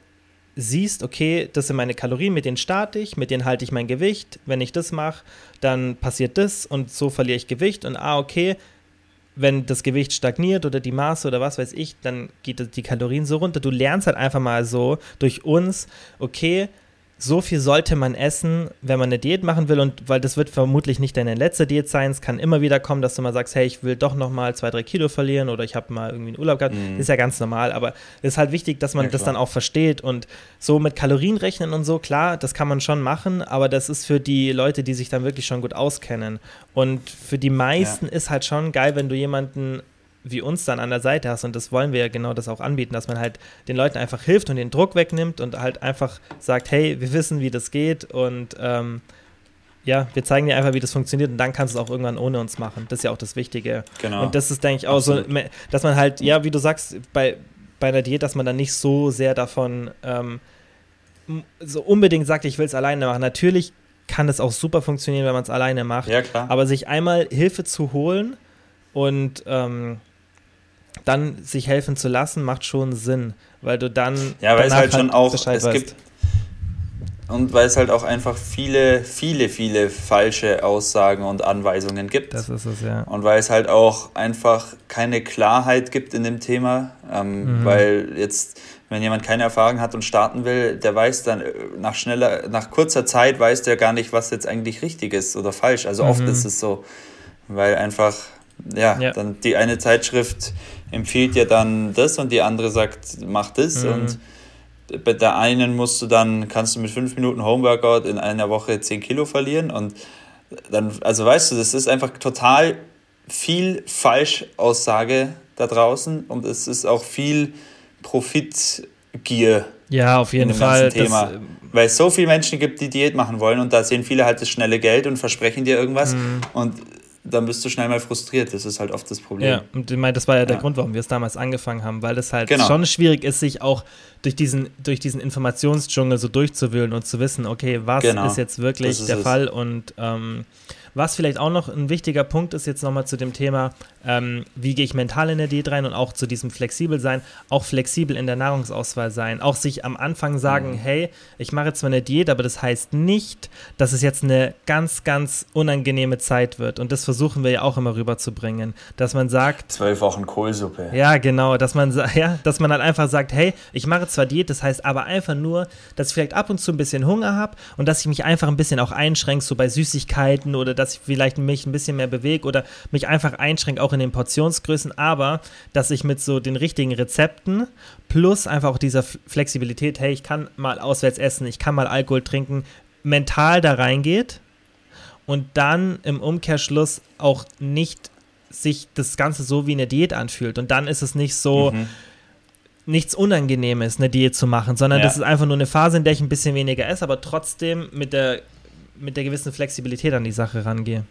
siehst, okay, das sind meine Kalorien, mit denen starte ich, mit denen halte ich mein Gewicht. Wenn ich das mache, dann passiert das und so verliere ich Gewicht. Und ah, okay, wenn das Gewicht stagniert oder die Maße oder was weiß ich, dann geht die Kalorien so runter. Du lernst halt einfach mal so durch uns, okay, so viel sollte man essen, wenn man eine Diät machen will und weil das wird vermutlich nicht deine letzte Diät sein. Es kann immer wieder kommen, dass du mal sagst, hey, ich will doch noch mal zwei, drei Kilo verlieren oder ich habe mal irgendwie einen Urlaub gehabt. Mhm. Ist ja ganz normal, aber es ist halt wichtig, dass man ja, das dann auch versteht und so mit Kalorien rechnen und so, klar, das kann man schon machen, aber das ist für die Leute, die sich dann wirklich schon gut auskennen. Und für die meisten ja. ist halt schon geil, wenn du jemanden wie uns dann an der Seite hast. Und das wollen wir ja genau das auch anbieten, dass man halt den Leuten einfach hilft und den Druck wegnimmt und halt einfach sagt, hey, wir wissen, wie das geht und ähm, ja, wir zeigen dir einfach, wie das funktioniert und dann kannst du es auch irgendwann ohne uns machen. Das ist ja auch das Wichtige. Genau. Und das ist, denke ich, auch Absolut. so, dass man halt, ja, wie du sagst, bei, bei der Diät, dass man dann nicht so sehr davon ähm, so unbedingt sagt, ich will es alleine machen. Natürlich kann es auch super funktionieren, wenn man es alleine macht. Ja, klar. Aber sich einmal Hilfe zu holen und ähm, dann sich helfen zu lassen, macht schon Sinn, weil du dann.
Ja, weil es halt schon auch. Bescheid es weißt. gibt. Und weil es halt auch einfach viele, viele, viele falsche Aussagen und Anweisungen gibt.
Das ist es, ja.
Und weil es halt auch einfach keine Klarheit gibt in dem Thema. Ähm, mhm. Weil jetzt, wenn jemand keine Erfahrung hat und starten will, der weiß dann äh, nach schneller, nach kurzer Zeit weiß der gar nicht, was jetzt eigentlich richtig ist oder falsch. Also mhm. oft ist es so, weil einfach, ja, ja, dann die eine Zeitschrift empfiehlt ja dann das und die andere sagt, mach das. Mhm. Und bei der einen musst du dann, kannst du mit fünf Minuten Homeworkout in einer Woche zehn Kilo verlieren. Und dann, also weißt du, das ist einfach total viel Falschaussage da draußen und es ist auch viel Profitgier.
Ja, auf jeden Fall.
Thema. Das, Weil es so viele Menschen gibt, die Diät machen wollen und da sehen viele halt das schnelle Geld und versprechen dir irgendwas. Mhm. Und dann bist du schnell mal frustriert. Das ist halt oft das Problem.
Ja, und ich meine, das war ja, ja, der Grund, warum wir es damals angefangen haben, weil es halt genau. schon schwierig ist, sich auch durch diesen, durch diesen Informationsdschungel so durchzuwühlen und zu wissen, okay, was genau. ist jetzt wirklich ist der es. Fall und ähm, was vielleicht auch noch ein wichtiger Punkt ist, jetzt nochmal zu dem Thema, ähm, wie gehe ich mental in der Diät rein und auch zu diesem flexibel sein, auch flexibel in der Nahrungsauswahl sein, auch sich am Anfang sagen, mhm. hey, ich mache jetzt zwar eine Diät, aber das heißt nicht, dass es jetzt eine ganz, ganz unangenehme Zeit wird. Und das versuchen wir ja auch immer rüberzubringen, dass man sagt,
zwölf Wochen Kohlsuppe.
Ja, genau, dass man, ja, dass man halt einfach sagt, hey, ich mache zwar Diät, das heißt aber einfach nur, dass ich vielleicht ab und zu ein bisschen Hunger habe und dass ich mich einfach ein bisschen auch einschränke, so bei Süßigkeiten oder dass ich vielleicht mich ein bisschen mehr bewege oder mich einfach einschränke, auch in den Portionsgrößen, aber dass ich mit so den richtigen Rezepten plus einfach auch dieser Flexibilität, hey, ich kann mal auswärts essen, ich kann mal Alkohol trinken, mental da reingeht und dann im Umkehrschluss auch nicht sich das Ganze so wie eine Diät anfühlt. Und dann ist es nicht so, mhm. nichts Unangenehmes, eine Diät zu machen, sondern ja. das ist einfach nur eine Phase, in der ich ein bisschen weniger esse, aber trotzdem mit der, mit der gewissen Flexibilität an die Sache rangehe.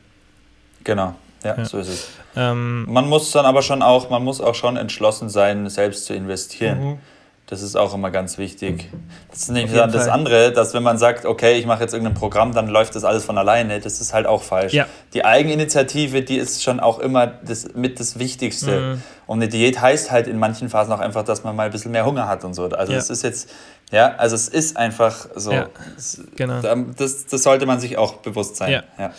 Genau. Ja, ja, so ist es. Ähm, man muss dann aber schon auch, man muss auch schon entschlossen sein, selbst zu investieren. Mhm. Das ist auch immer ganz wichtig. Das ist nämlich dann das andere, dass wenn man sagt, okay, ich mache jetzt irgendein Programm, dann läuft das alles von alleine. Das ist halt auch falsch. Ja. Die Eigeninitiative, die ist schon auch immer das, mit das Wichtigste. Mhm. Und eine Diät heißt halt in manchen Phasen auch einfach, dass man mal ein bisschen mehr Hunger hat und so. Also es ja. ist jetzt, ja, also es ist einfach so. Ja, genau. Das, das sollte man sich auch bewusst sein. Ja.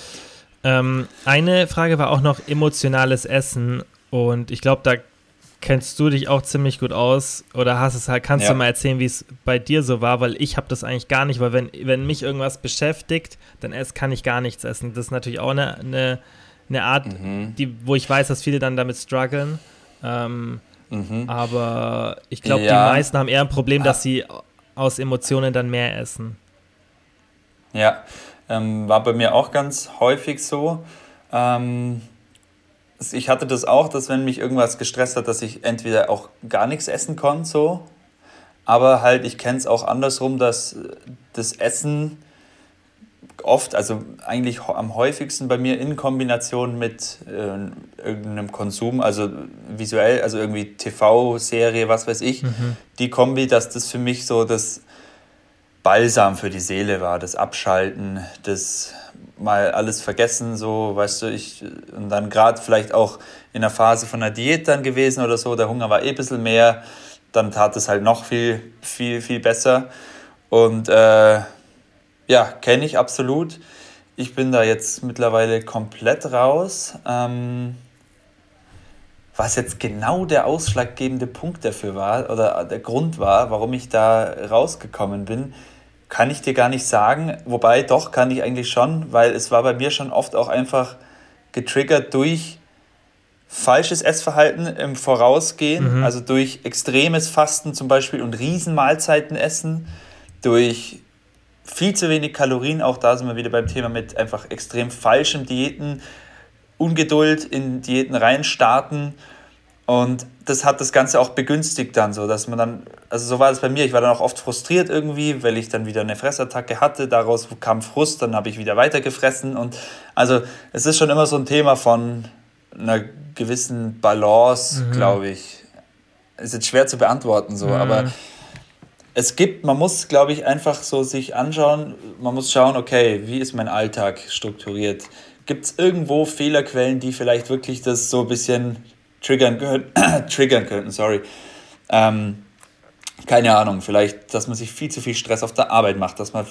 Ähm, eine Frage war auch noch emotionales Essen und ich glaube, da kennst du dich auch ziemlich gut aus oder hast es halt, kannst ja. du mal erzählen, wie es bei dir so war, weil ich habe das eigentlich gar nicht, weil wenn, wenn mich irgendwas beschäftigt, dann ess, kann ich gar nichts essen. Das ist natürlich auch eine, eine, eine Art, mhm. die, wo ich weiß, dass viele dann damit strugglen. Ähm, mhm. Aber ich glaube, ja. die meisten haben eher ein Problem, dass ah. sie aus Emotionen dann mehr essen.
Ja, ähm, war bei mir auch ganz häufig so. Ähm, ich hatte das auch, dass wenn mich irgendwas gestresst hat, dass ich entweder auch gar nichts essen konnte, so. Aber halt, ich kenne es auch andersrum, dass das Essen oft, also eigentlich am häufigsten bei mir in Kombination mit äh, irgendeinem Konsum, also visuell, also irgendwie TV-Serie, was weiß ich, mhm. die Kombi, dass das für mich so das Balsam für die Seele war, das Abschalten, das mal alles vergessen, so, weißt du, ich, und dann gerade vielleicht auch in der Phase von einer Diät dann gewesen oder so, der Hunger war eh ein bisschen mehr, dann tat es halt noch viel, viel, viel besser. Und äh, ja, kenne ich absolut. Ich bin da jetzt mittlerweile komplett raus. Ähm, was jetzt genau der ausschlaggebende Punkt dafür war oder der Grund war, warum ich da rausgekommen bin, kann ich dir gar nicht sagen. Wobei, doch, kann ich eigentlich schon, weil es war bei mir schon oft auch einfach getriggert durch falsches Essverhalten im Vorausgehen, mhm. also durch extremes Fasten zum Beispiel und Riesenmahlzeiten essen, durch viel zu wenig Kalorien, auch da sind wir wieder beim Thema mit einfach extrem falschem Diäten, Ungeduld in Diäten reinstarten und das hat das Ganze auch begünstigt dann so, dass man dann, also so war es bei mir, ich war dann auch oft frustriert irgendwie, weil ich dann wieder eine Fressattacke hatte, daraus kam Frust, dann habe ich wieder weiter gefressen und also es ist schon immer so ein Thema von einer gewissen Balance, mhm. glaube ich. Ist jetzt schwer zu beantworten so, mhm. aber es gibt, man muss, glaube ich, einfach so sich anschauen, man muss schauen, okay, wie ist mein Alltag strukturiert? Gibt es irgendwo Fehlerquellen, die vielleicht wirklich das so ein bisschen triggern, *coughs* triggern könnten? Sorry. Ähm, keine Ahnung, vielleicht, dass man sich viel zu viel Stress auf der Arbeit macht, dass man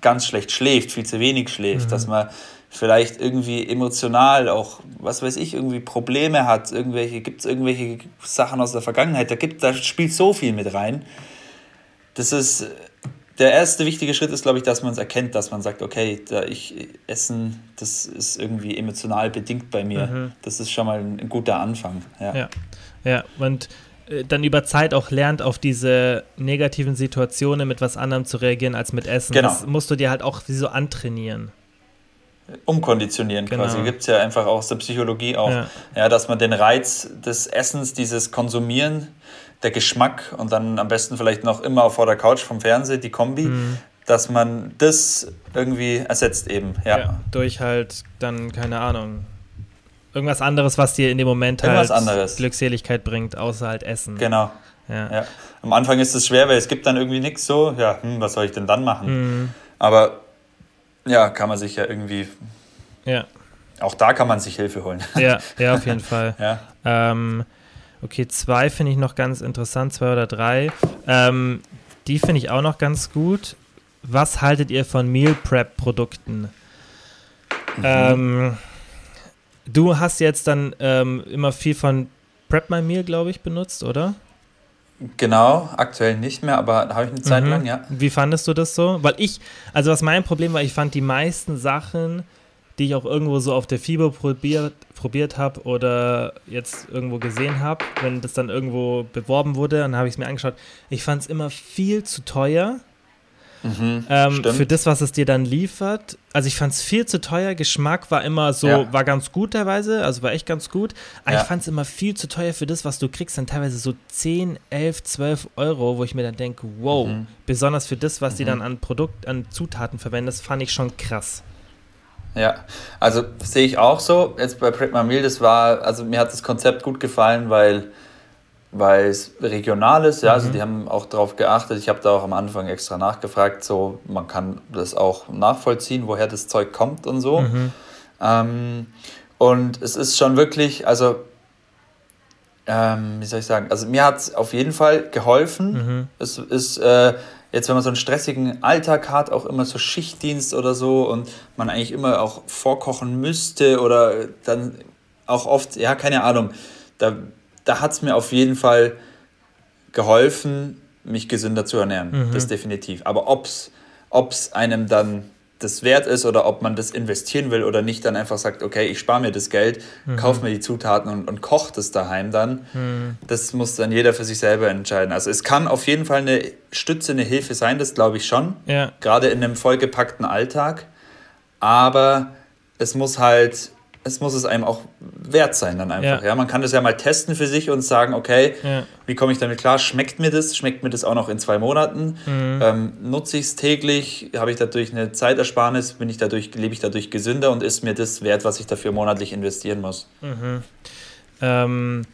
ganz schlecht schläft, viel zu wenig schläft, mhm. dass man vielleicht irgendwie emotional auch, was weiß ich, irgendwie Probleme hat, irgendwelche, gibt es irgendwelche Sachen aus der Vergangenheit, da, gibt, da spielt so viel mit rein das ist der erste wichtige Schritt ist, glaube ich, dass man es erkennt, dass man sagt, okay, da ich Essen, das ist irgendwie emotional bedingt bei mir. Mhm. Das ist schon mal ein, guter Anfang. Ja,
ja, ja. und äh, dann über Zeit auch lernt, auf diese negativen Situationen mit was anderem zu reagieren als mit Essen. Genau. Das musst du dir halt auch so antrainieren.
Umkonditionieren genau. quasi. Gibt es ja einfach aus der Psychologie auch. Ja. ja, dass man den Reiz des Essens, dieses Konsumieren, der Geschmack und dann am besten vielleicht noch immer vor der Couch vom Fernseher, die Kombi, mhm. dass man das irgendwie ersetzt eben. Ja. ja.
durch halt dann, keine Ahnung, irgendwas anderes, was dir in dem Moment irgendwas halt anderes. Glückseligkeit bringt, außer halt Essen.
Genau. Ja. ja. Am Anfang ist es schwer, weil es gibt dann irgendwie nichts so, ja, hm, was soll ich denn dann machen? Mhm. Aber ja, kann man sich ja irgendwie. Ja. Auch da kann man sich Hilfe holen.
Ja, *laughs* ja, auf jeden Fall. ja. Ähm, Okay, zwei finde ich noch ganz interessant, zwei oder drei. Ähm, die finde ich auch noch ganz gut. Was haltet ihr von Meal Prep Produkten? Mhm. Ähm, du hast jetzt dann ähm, immer viel von Prep My Meal, glaube ich, benutzt, oder?
Genau, aktuell nicht mehr, aber habe ich eine Zeit mhm. lang, ja.
Wie fandest du das so? Weil ich, also was mein Problem war, ich fand die meisten Sachen, die ich auch irgendwo so auf der FIBO probiert, probiert habe oder jetzt irgendwo gesehen habe, wenn das dann irgendwo beworben wurde, dann habe ich es mir angeschaut. Ich fand es immer viel zu teuer. Mhm, ähm, für das, was es dir dann liefert. Also ich fand es viel zu teuer. Geschmack war immer so, ja. war ganz gut teilweise, also war echt ganz gut. Aber ja. ich fand es immer viel zu teuer für das, was du kriegst. Dann teilweise so 10, 11, 12 Euro, wo ich mir dann denke, wow, mhm. besonders für das, was mhm. die dann an Produkt, an Zutaten verwendest, fand ich schon krass.
Ja, also sehe ich auch so. Jetzt bei Prep Meal, das war, also mir hat das Konzept gut gefallen, weil, weil es regional ist. Ja, also mhm. also die haben auch darauf geachtet. Ich habe da auch am Anfang extra nachgefragt, so man kann das auch nachvollziehen, woher das Zeug kommt und so. Mhm. Ähm, und es ist schon wirklich, also ähm, wie soll ich sagen, also mir hat es auf jeden Fall geholfen. Mhm. Es ist äh, jetzt, wenn man so einen stressigen Alltag hat, auch immer so Schichtdienst oder so und man eigentlich immer auch vorkochen müsste oder dann auch oft, ja, keine Ahnung, da, da hat es mir auf jeden Fall geholfen, mich gesünder zu ernähren. Mhm. Das definitiv. Aber ob es einem dann das wert ist oder ob man das investieren will oder nicht, dann einfach sagt, okay, ich spare mir das Geld, mhm. kaufe mir die Zutaten und, und koche das daheim dann. Mhm. Das muss dann jeder für sich selber entscheiden. Also es kann auf jeden Fall eine Stütze, eine Hilfe sein, das glaube ich schon. Ja. Gerade in einem vollgepackten Alltag. Aber es muss halt es muss es einem auch wert sein dann einfach. Ja. ja. Man kann das ja mal testen für sich und sagen, okay, ja. wie komme ich damit klar? Schmeckt mir das? Schmeckt mir das auch noch in zwei Monaten? Mhm. Ähm, nutze ich es täglich? Habe ich dadurch eine Zeitersparnis? Bin ich dadurch, lebe ich dadurch gesünder und ist mir das wert, was ich dafür monatlich investieren muss?
Mhm. Ähm,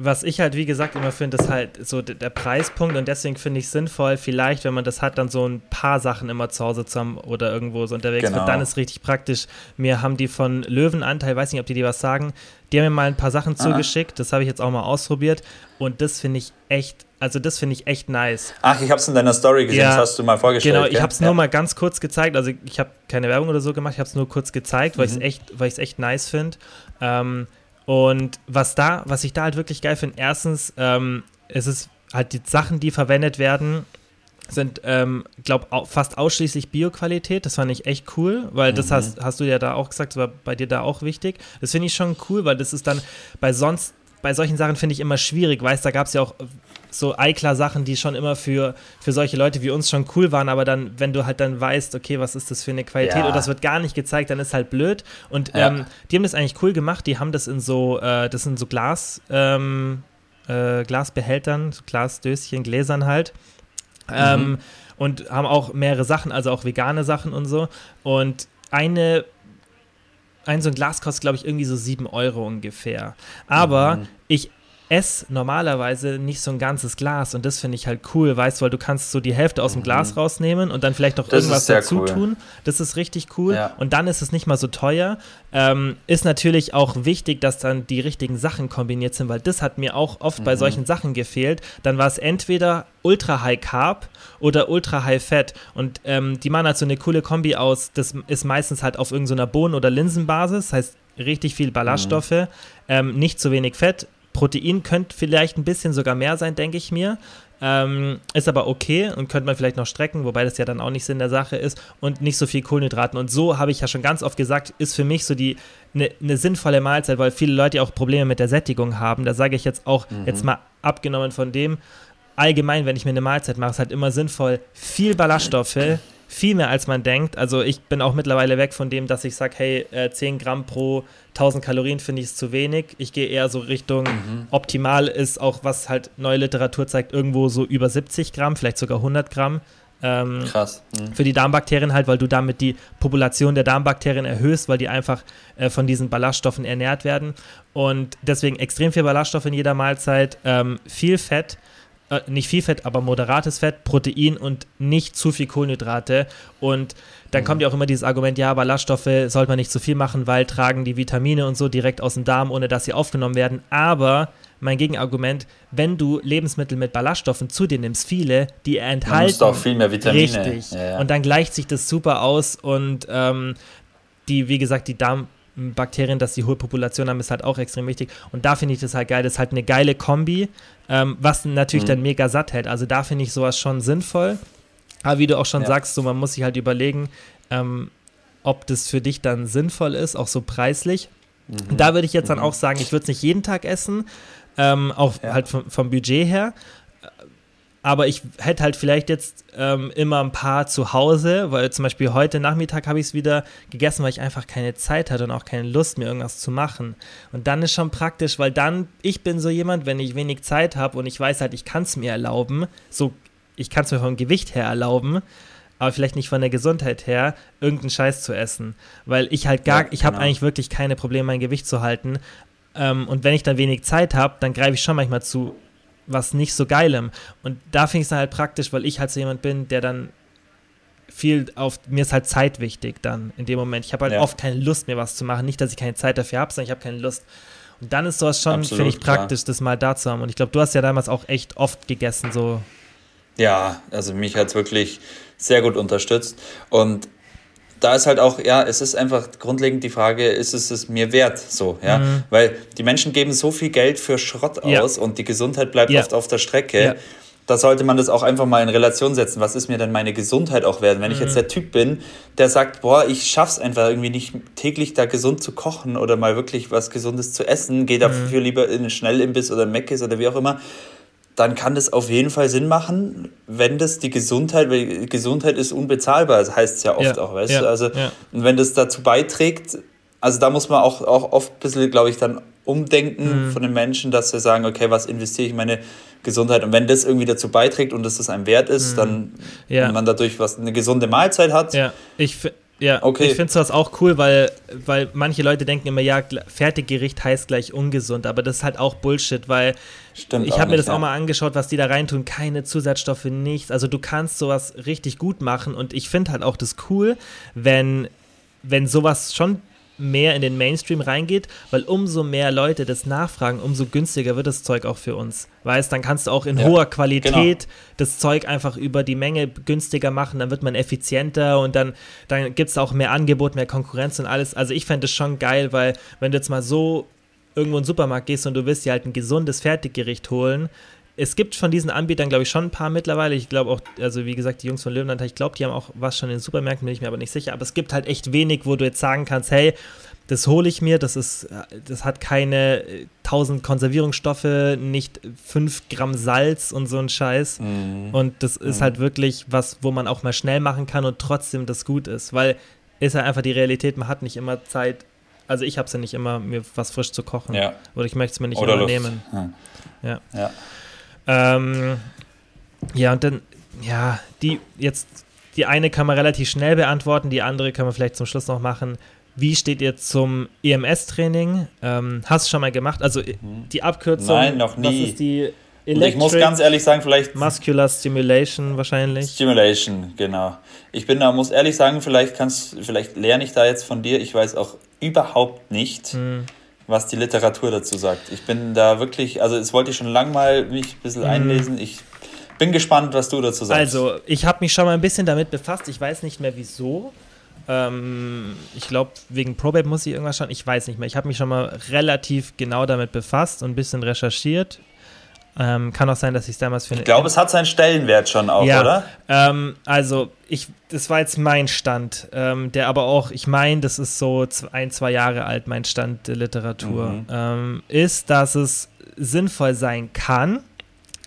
was ich halt, wie gesagt, immer finde, ist halt so der Preispunkt und deswegen finde ich es sinnvoll, vielleicht, wenn man das hat, dann so ein paar Sachen immer zu Hause zu haben oder irgendwo so unterwegs genau. wird, dann ist richtig praktisch. Mir haben die von Löwenanteil, weiß nicht, ob die dir was sagen, die haben mir mal ein paar Sachen Aha. zugeschickt, das habe ich jetzt auch mal ausprobiert und das finde ich echt, also das finde ich echt nice.
Ach, ich habe es in deiner Story gesehen, ja, das hast du mal vorgestellt.
Genau, ich habe es ja. nur mal ganz kurz gezeigt, also ich habe keine Werbung oder so gemacht, ich habe es nur kurz gezeigt, weil mhm. ich es echt, echt nice finde. Ähm, und was da, was ich da halt wirklich geil finde, erstens, ähm, es ist halt die Sachen, die verwendet werden, sind, ähm, glaube fast ausschließlich Bioqualität. Das fand ich echt cool, weil das mhm. hast, hast du ja da auch gesagt, das war bei dir da auch wichtig. Das finde ich schon cool, weil das ist dann bei sonst, bei solchen Sachen finde ich immer schwierig, weißt, da gab es ja auch so Eiklar-Sachen, die schon immer für, für solche Leute wie uns schon cool waren, aber dann, wenn du halt dann weißt, okay, was ist das für eine Qualität ja. und das wird gar nicht gezeigt, dann ist halt blöd. Und ja. ähm, die haben das eigentlich cool gemacht, die haben das in so, äh, das sind so Glas, ähm, äh, Glasbehältern, so Glasdöschen, Gläsern halt. Ähm, mhm. Und haben auch mehrere Sachen, also auch vegane Sachen und so. Und eine ein so ein Glas kostet, glaube ich, irgendwie so 7 Euro ungefähr. Aber mhm. ich esse normalerweise nicht so ein ganzes Glas und das finde ich halt cool, weißt du, weil du kannst so die Hälfte aus dem mhm. Glas rausnehmen und dann vielleicht noch das irgendwas dazu cool. tun. Das ist richtig cool ja. und dann ist es nicht mal so teuer. Ähm, ist natürlich auch wichtig, dass dann die richtigen Sachen kombiniert sind, weil das hat mir auch oft mhm. bei solchen Sachen gefehlt. Dann war es entweder ultra high carb oder ultra high fat und ähm, die machen halt so eine coole Kombi aus. Das ist meistens halt auf irgendeiner Bohnen- oder Linsenbasis, das heißt richtig viel Ballaststoffe, mhm. ähm, nicht zu wenig Fett, Protein könnte vielleicht ein bisschen sogar mehr sein, denke ich mir. Ähm, ist aber okay und könnte man vielleicht noch strecken, wobei das ja dann auch nicht Sinn der Sache ist und nicht so viel Kohlenhydraten. Und so habe ich ja schon ganz oft gesagt, ist für mich so die eine ne sinnvolle Mahlzeit, weil viele Leute auch Probleme mit der Sättigung haben. Da sage ich jetzt auch, mhm. jetzt mal abgenommen von dem, allgemein, wenn ich mir eine Mahlzeit mache, ist halt immer sinnvoll, viel Ballaststoffe, *clears throat* viel mehr als man denkt. Also ich bin auch mittlerweile weg von dem, dass ich sage, hey, äh, 10 Gramm pro 1000 Kalorien finde ich zu wenig. Ich gehe eher so Richtung mhm. optimal ist auch, was halt neue Literatur zeigt, irgendwo so über 70 Gramm, vielleicht sogar 100 Gramm. Ähm, Krass. Mhm. Für die Darmbakterien halt, weil du damit die Population der Darmbakterien erhöhst, weil die einfach äh, von diesen Ballaststoffen ernährt werden. Und deswegen extrem viel Ballaststoff in jeder Mahlzeit, ähm, viel Fett äh, nicht viel Fett, aber moderates Fett, Protein und nicht zu viel Kohlenhydrate. Und dann mhm. kommt ja auch immer dieses Argument, ja, Ballaststoffe sollte man nicht zu viel machen, weil tragen die Vitamine und so direkt aus dem Darm, ohne dass sie aufgenommen werden. Aber mein Gegenargument, wenn du Lebensmittel mit Ballaststoffen zu dir nimmst, viele, die enthalten
auch viel mehr Vitamine.
Richtig. Ja, ja. Und dann gleicht sich das super aus und ähm, die, wie gesagt, die Darm Bakterien, dass die hohe Population haben, ist halt auch extrem wichtig. Und da finde ich das halt geil. Das ist halt eine geile Kombi, ähm, was natürlich mhm. dann mega satt hält. Also da finde ich sowas schon sinnvoll. Aber wie du auch schon ja. sagst, so man muss sich halt überlegen, ähm, ob das für dich dann sinnvoll ist, auch so preislich. Mhm. Da würde ich jetzt dann mhm. auch sagen, ich würde es nicht jeden Tag essen, ähm, auch ja. halt vom, vom Budget her aber ich hätte halt vielleicht jetzt ähm, immer ein paar zu Hause, weil zum Beispiel heute Nachmittag habe ich es wieder gegessen, weil ich einfach keine Zeit hatte und auch keine Lust, mir irgendwas zu machen. Und dann ist schon praktisch, weil dann, ich bin so jemand, wenn ich wenig Zeit habe und ich weiß halt, ich kann es mir erlauben, so, ich kann es mir vom Gewicht her erlauben, aber vielleicht nicht von der Gesundheit her, irgendeinen Scheiß zu essen. Weil ich halt gar, ja, ich habe genau. eigentlich wirklich keine Probleme, mein Gewicht zu halten. Ähm, und wenn ich dann wenig Zeit habe, dann greife ich schon manchmal zu was nicht so geilem. Und da finde ich es dann halt praktisch, weil ich halt so jemand bin, der dann viel auf, mir ist halt Zeit wichtig dann in dem Moment. Ich habe halt ja. oft keine Lust, mir was zu machen. Nicht, dass ich keine Zeit dafür habe, sondern ich habe keine Lust. Und dann ist sowas schon, finde ich, praktisch, klar. das mal da zu haben. Und ich glaube, du hast ja damals auch echt oft gegessen, so.
Ja, also mich hat es wirklich sehr gut unterstützt. Und da ist halt auch, ja, es ist einfach grundlegend die Frage, ist es es mir wert, so, ja, mhm. weil die Menschen geben so viel Geld für Schrott ja. aus und die Gesundheit bleibt ja. oft auf der Strecke. Ja. Da sollte man das auch einfach mal in Relation setzen. Was ist mir denn meine Gesundheit auch wert? Wenn mhm. ich jetzt mhm. der Typ bin, der sagt, boah, ich schaff's einfach irgendwie nicht täglich da gesund zu kochen oder mal wirklich was Gesundes zu essen, gehe dafür mhm. lieber in einen Schnellimbiss oder Meckes oder wie auch immer, dann kann das auf jeden Fall Sinn machen, wenn das die Gesundheit, weil Gesundheit ist unbezahlbar, das heißt es ja oft ja, auch, weißt ja, du? Also, ja. und wenn das dazu beiträgt, also da muss man auch, auch oft ein bisschen, glaube ich, dann umdenken mhm. von den Menschen, dass sie sagen, okay, was investiere ich in meine Gesundheit? Und wenn das irgendwie dazu beiträgt und dass das einem wert ist, mhm. dann, wenn man dadurch was, eine gesunde Mahlzeit hat.
Ja, ich Ja, okay. ich finde sowas auch cool, weil, weil manche Leute denken immer, ja, Fertiggericht heißt gleich ungesund, aber das ist halt auch Bullshit, weil Stimmt ich habe mir das ja. auch mal angeschaut, was die da reintun, keine Zusatzstoffe, nichts. Also du kannst sowas richtig gut machen und ich finde halt auch das cool, wenn, wenn sowas schon mehr in den Mainstream reingeht, weil umso mehr Leute das nachfragen, umso günstiger wird das Zeug auch für uns. Weißt, dann kannst du auch in ja, hoher Qualität genau. das Zeug einfach über die Menge günstiger machen, dann wird man effizienter und dann, dann gibt es auch mehr Angebot, mehr Konkurrenz und alles. Also ich fände es schon geil, weil wenn du jetzt mal so irgendwo in den Supermarkt gehst und du willst dir halt ein gesundes Fertiggericht holen, es gibt von diesen Anbietern, glaube ich, schon ein paar mittlerweile. Ich glaube auch, also wie gesagt, die Jungs von Löwenland, ich glaube, die haben auch was schon in den Supermärkten, bin ich mir aber nicht sicher. Aber es gibt halt echt wenig, wo du jetzt sagen kannst, hey, das hole ich mir, das ist, das hat keine 1000 Konservierungsstoffe, nicht 5 Gramm Salz und so ein Scheiß. Mhm. Und das ist mhm. halt wirklich was, wo man auch mal schnell machen kann und trotzdem das gut ist. Weil ist ja einfach die Realität, man hat nicht immer Zeit, also ich habe es ja nicht immer, mir was frisch zu kochen. Ja. Oder ich möchte es mir nicht Oder immer Lust. nehmen. Hm. Ja. ja. Ähm, ja, und dann, ja, die jetzt, die eine kann man relativ schnell beantworten, die andere können wir vielleicht zum Schluss noch machen. Wie steht ihr zum EMS-Training? Ähm, hast du schon mal gemacht? Also mhm. die Abkürzung.
Nein, noch nie.
Das ist die
Electric ich muss ganz ehrlich sagen, vielleicht.
Muscular Stimulation wahrscheinlich.
Stimulation, genau. Ich bin da, muss ehrlich sagen, vielleicht kannst, vielleicht lerne ich da jetzt von dir. Ich weiß auch überhaupt nicht, mhm was die Literatur dazu sagt. Ich bin da wirklich, also es wollte ich schon lange mal mich ein bisschen mhm. einlesen. Ich bin gespannt, was du dazu sagst.
Also, ich habe mich schon mal ein bisschen damit befasst. Ich weiß nicht mehr wieso. Ähm, ich glaube, wegen Probate muss ich irgendwas schauen. Ich weiß nicht mehr. Ich habe mich schon mal relativ genau damit befasst und ein bisschen recherchiert. Ähm, kann auch sein, dass ich es damals
finde. Ich glaube, es hat seinen Stellenwert schon auch, ja, oder?
Ähm, also, ich, das war jetzt mein Stand, ähm, der aber auch, ich meine, das ist so ein, zwei Jahre alt, mein Stand der Literatur, mhm. Ähm, ist, dass es sinnvoll sein kann.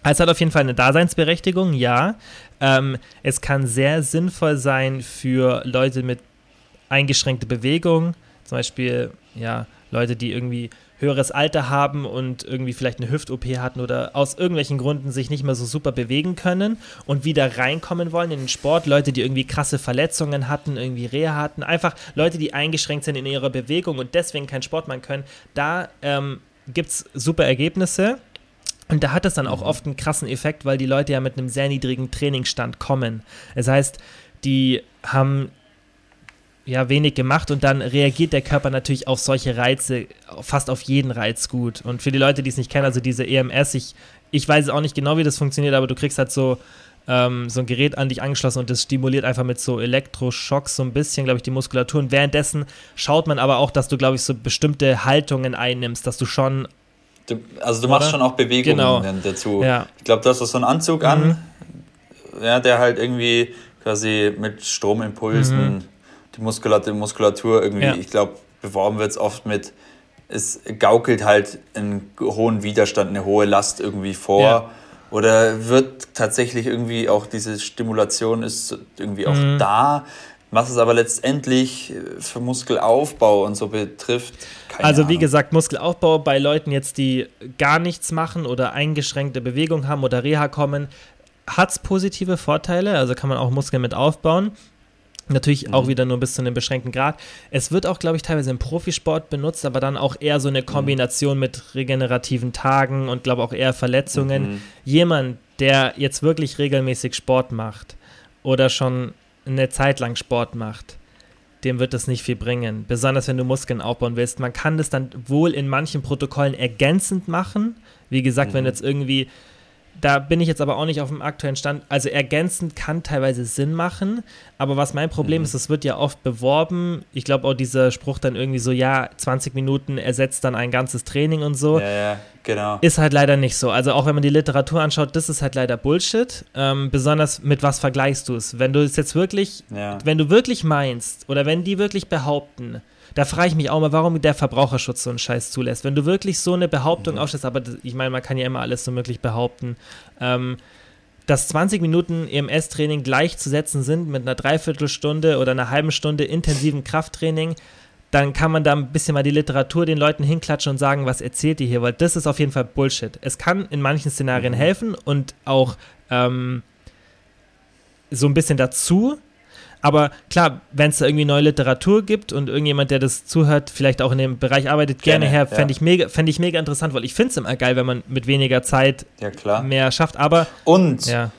Es hat auf jeden Fall eine Daseinsberechtigung, ja. Ähm, es kann sehr sinnvoll sein für Leute mit eingeschränkter Bewegung, zum Beispiel, ja, Leute, die irgendwie höheres Alter haben und irgendwie vielleicht eine Hüft-OP hatten oder aus irgendwelchen Gründen sich nicht mehr so super bewegen können und wieder reinkommen wollen in den Sport. Leute, die irgendwie krasse Verletzungen hatten, irgendwie Reha hatten. Einfach Leute, die eingeschränkt sind in ihrer Bewegung und deswegen keinen Sport machen können. Da ähm, gibt es super Ergebnisse. Und da hat es dann auch mhm. oft einen krassen Effekt, weil die Leute ja mit einem sehr niedrigen Trainingsstand kommen. Das heißt, die haben ja, wenig gemacht und dann reagiert der Körper natürlich auf solche Reize, fast auf jeden Reiz gut. Und für die Leute, die es nicht kennen, also diese EMS, ich, ich weiß auch nicht genau, wie das funktioniert, aber du kriegst halt so, ähm, so ein Gerät an dich angeschlossen und das stimuliert einfach mit so Elektroschocks so ein bisschen, glaube ich, die Muskulatur. Und währenddessen schaut man aber auch, dass du, glaube ich, so bestimmte Haltungen einnimmst, dass du schon.
Du, also du machst Oder? schon auch Bewegungen genau. dazu. Ja. Ich glaube, du hast so einen Anzug mhm. an, ja, der halt irgendwie quasi mit Stromimpulsen. Mhm die Muskulatur, Muskulatur irgendwie, ja. ich glaube, beworben wird es oft mit, es gaukelt halt einen hohen Widerstand, eine hohe Last irgendwie vor. Ja. Oder wird tatsächlich irgendwie auch diese Stimulation ist irgendwie auch mhm. da. Was es aber letztendlich für Muskelaufbau und so betrifft.
also, wie Ahnung. gesagt, Muskelaufbau bei Leuten jetzt, die gar nichts machen oder eingeschränkte Bewegung haben oder Reha kommen, hat es positive Vorteile. Also kann man auch Muskeln mit aufbauen. Natürlich mhm. auch wieder nur bis zu einem beschränkten Grad. Es wird auch, glaube ich, teilweise im Profisport benutzt, aber dann auch eher so eine mhm. Kombination mhm. mit regenerativen Tagen und glaube auch eher Verletzungen. Mhm. Jemand, der jetzt wirklich regelmäßig Sport macht oder schon eine Zeit lang Sport macht, dem wird das nicht viel bringen. Besonders wenn du Muskeln aufbauen willst. Man kann das dann wohl in manchen Protokollen ergänzend machen. Wie gesagt, wenn du mhm. jetzt irgendwie da bin ich jetzt aber auch nicht auf dem aktuellen Stand. Also ergänzend kann teilweise Sinn machen, aber was mein Problem mhm. ist, es wird ja oft beworben. Ich glaube auch dieser Spruch dann irgendwie so, ja, 20 Minuten ersetzt dann ein ganzes Training und so.
Ja, ja, genau.
Ist halt leider nicht so. Also auch wenn man die Literatur anschaut, das ist halt leider Bullshit. Ähm, besonders mit was vergleichst du es? Wenn du es jetzt wirklich, ja. wenn du wirklich meinst oder wenn die wirklich behaupten, da frage ich mich auch mal, warum der Verbraucherschutz so einen Scheiß zulässt. Wenn du wirklich so eine Behauptung mhm. aufstellst, aber ich meine, man kann ja immer alles so möglich behaupten, ähm, dass 20 Minuten EMS-Training gleichzusetzen sind mit einer Dreiviertelstunde oder einer halben Stunde intensiven Krafttraining, dann kann man da ein bisschen mal die Literatur den Leuten hinklatschen und sagen, was erzählt ihr hier, weil das ist auf jeden Fall Bullshit. Es kann in manchen Szenarien mhm. helfen und auch ähm, so ein bisschen dazu, Aber klar, wenn es da irgendwie neue Literatur gibt und irgendjemand, der das zuhört, vielleicht auch in dem Bereich arbeitet, gerne,
Gerne,
her,
ja.
fände ich, mega, fänd ich mega interessant, weil ich finde es immer geil, wenn man mit weniger Zeit
Ja,
mehr schafft. Aber
Und
ja,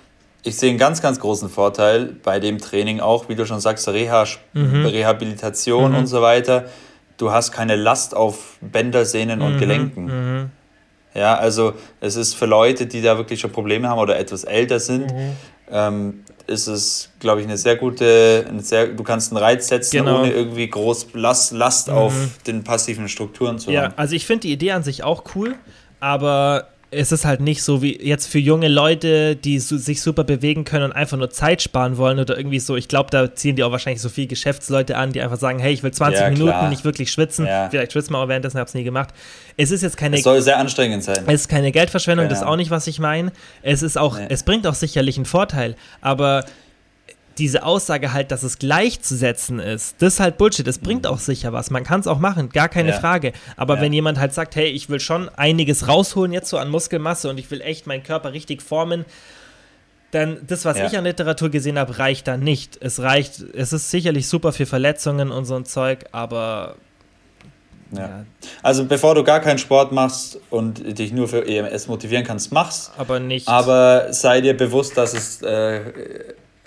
ich sehe einen ganz, ganz großen Vorteil bei dem Training auch, wie du schon sagst, Reha,
Mhm.
Rehabilitation und so weiter. Du hast keine Last auf Bänder, Sehnen
Mhm.
und Gelenken. Ja, also es ist für Leute, die da wirklich schon Probleme haben oder etwas älter sind,
Mhm.
ähm, ist es, glaube ich, eine sehr gute, eine sehr, du kannst einen Reiz setzen,
Genau. Mhm.
ohne irgendwie groß Last, Last auf den passiven Strukturen zu
ja
haben.
also ich finde die Idee an sich auch cool, aber es ist halt nicht so wie jetzt für junge Leute, die so, sich super bewegen können und einfach nur Zeit sparen wollen oder irgendwie so. Ich glaube, da ziehen die auch wahrscheinlich so viele Geschäftsleute an, die einfach sagen, hey, ich will 20
Ja,
Minuten
klar.
nicht wirklich schwitzen.
Ja.
Vielleicht schwitzen wir auch währenddessen, habe es nie gemacht. Es ist jetzt keine
Es soll sehr anstrengend sein.
Es ist keine Geldverschwendung, das ist
Genau.
auch nicht, was ich meine. Es ist auch,
Nee.
es bringt auch sicherlich einen Vorteil, aber diese Aussage halt, dass es gleichzusetzen ist, das ist halt Bullshit. Es bringt auch sicher was. Man kann es auch machen, gar keine
Mhm. Ja.
Frage. Aber
Ja.
wenn jemand halt sagt, hey, ich will schon einiges rausholen jetzt so an Muskelmasse und ich will echt meinen Körper richtig formen, dann das, was
Ja.
ich an Literatur gesehen habe, reicht dann nicht. Es reicht, es ist sicherlich super für Verletzungen und so ein Zeug, aber
Ja.
ja,
Also bevor du gar keinen Sport machst und dich nur für EMS motivieren kannst, mach's.
aber nicht.
Aber sei dir bewusst, dass es äh,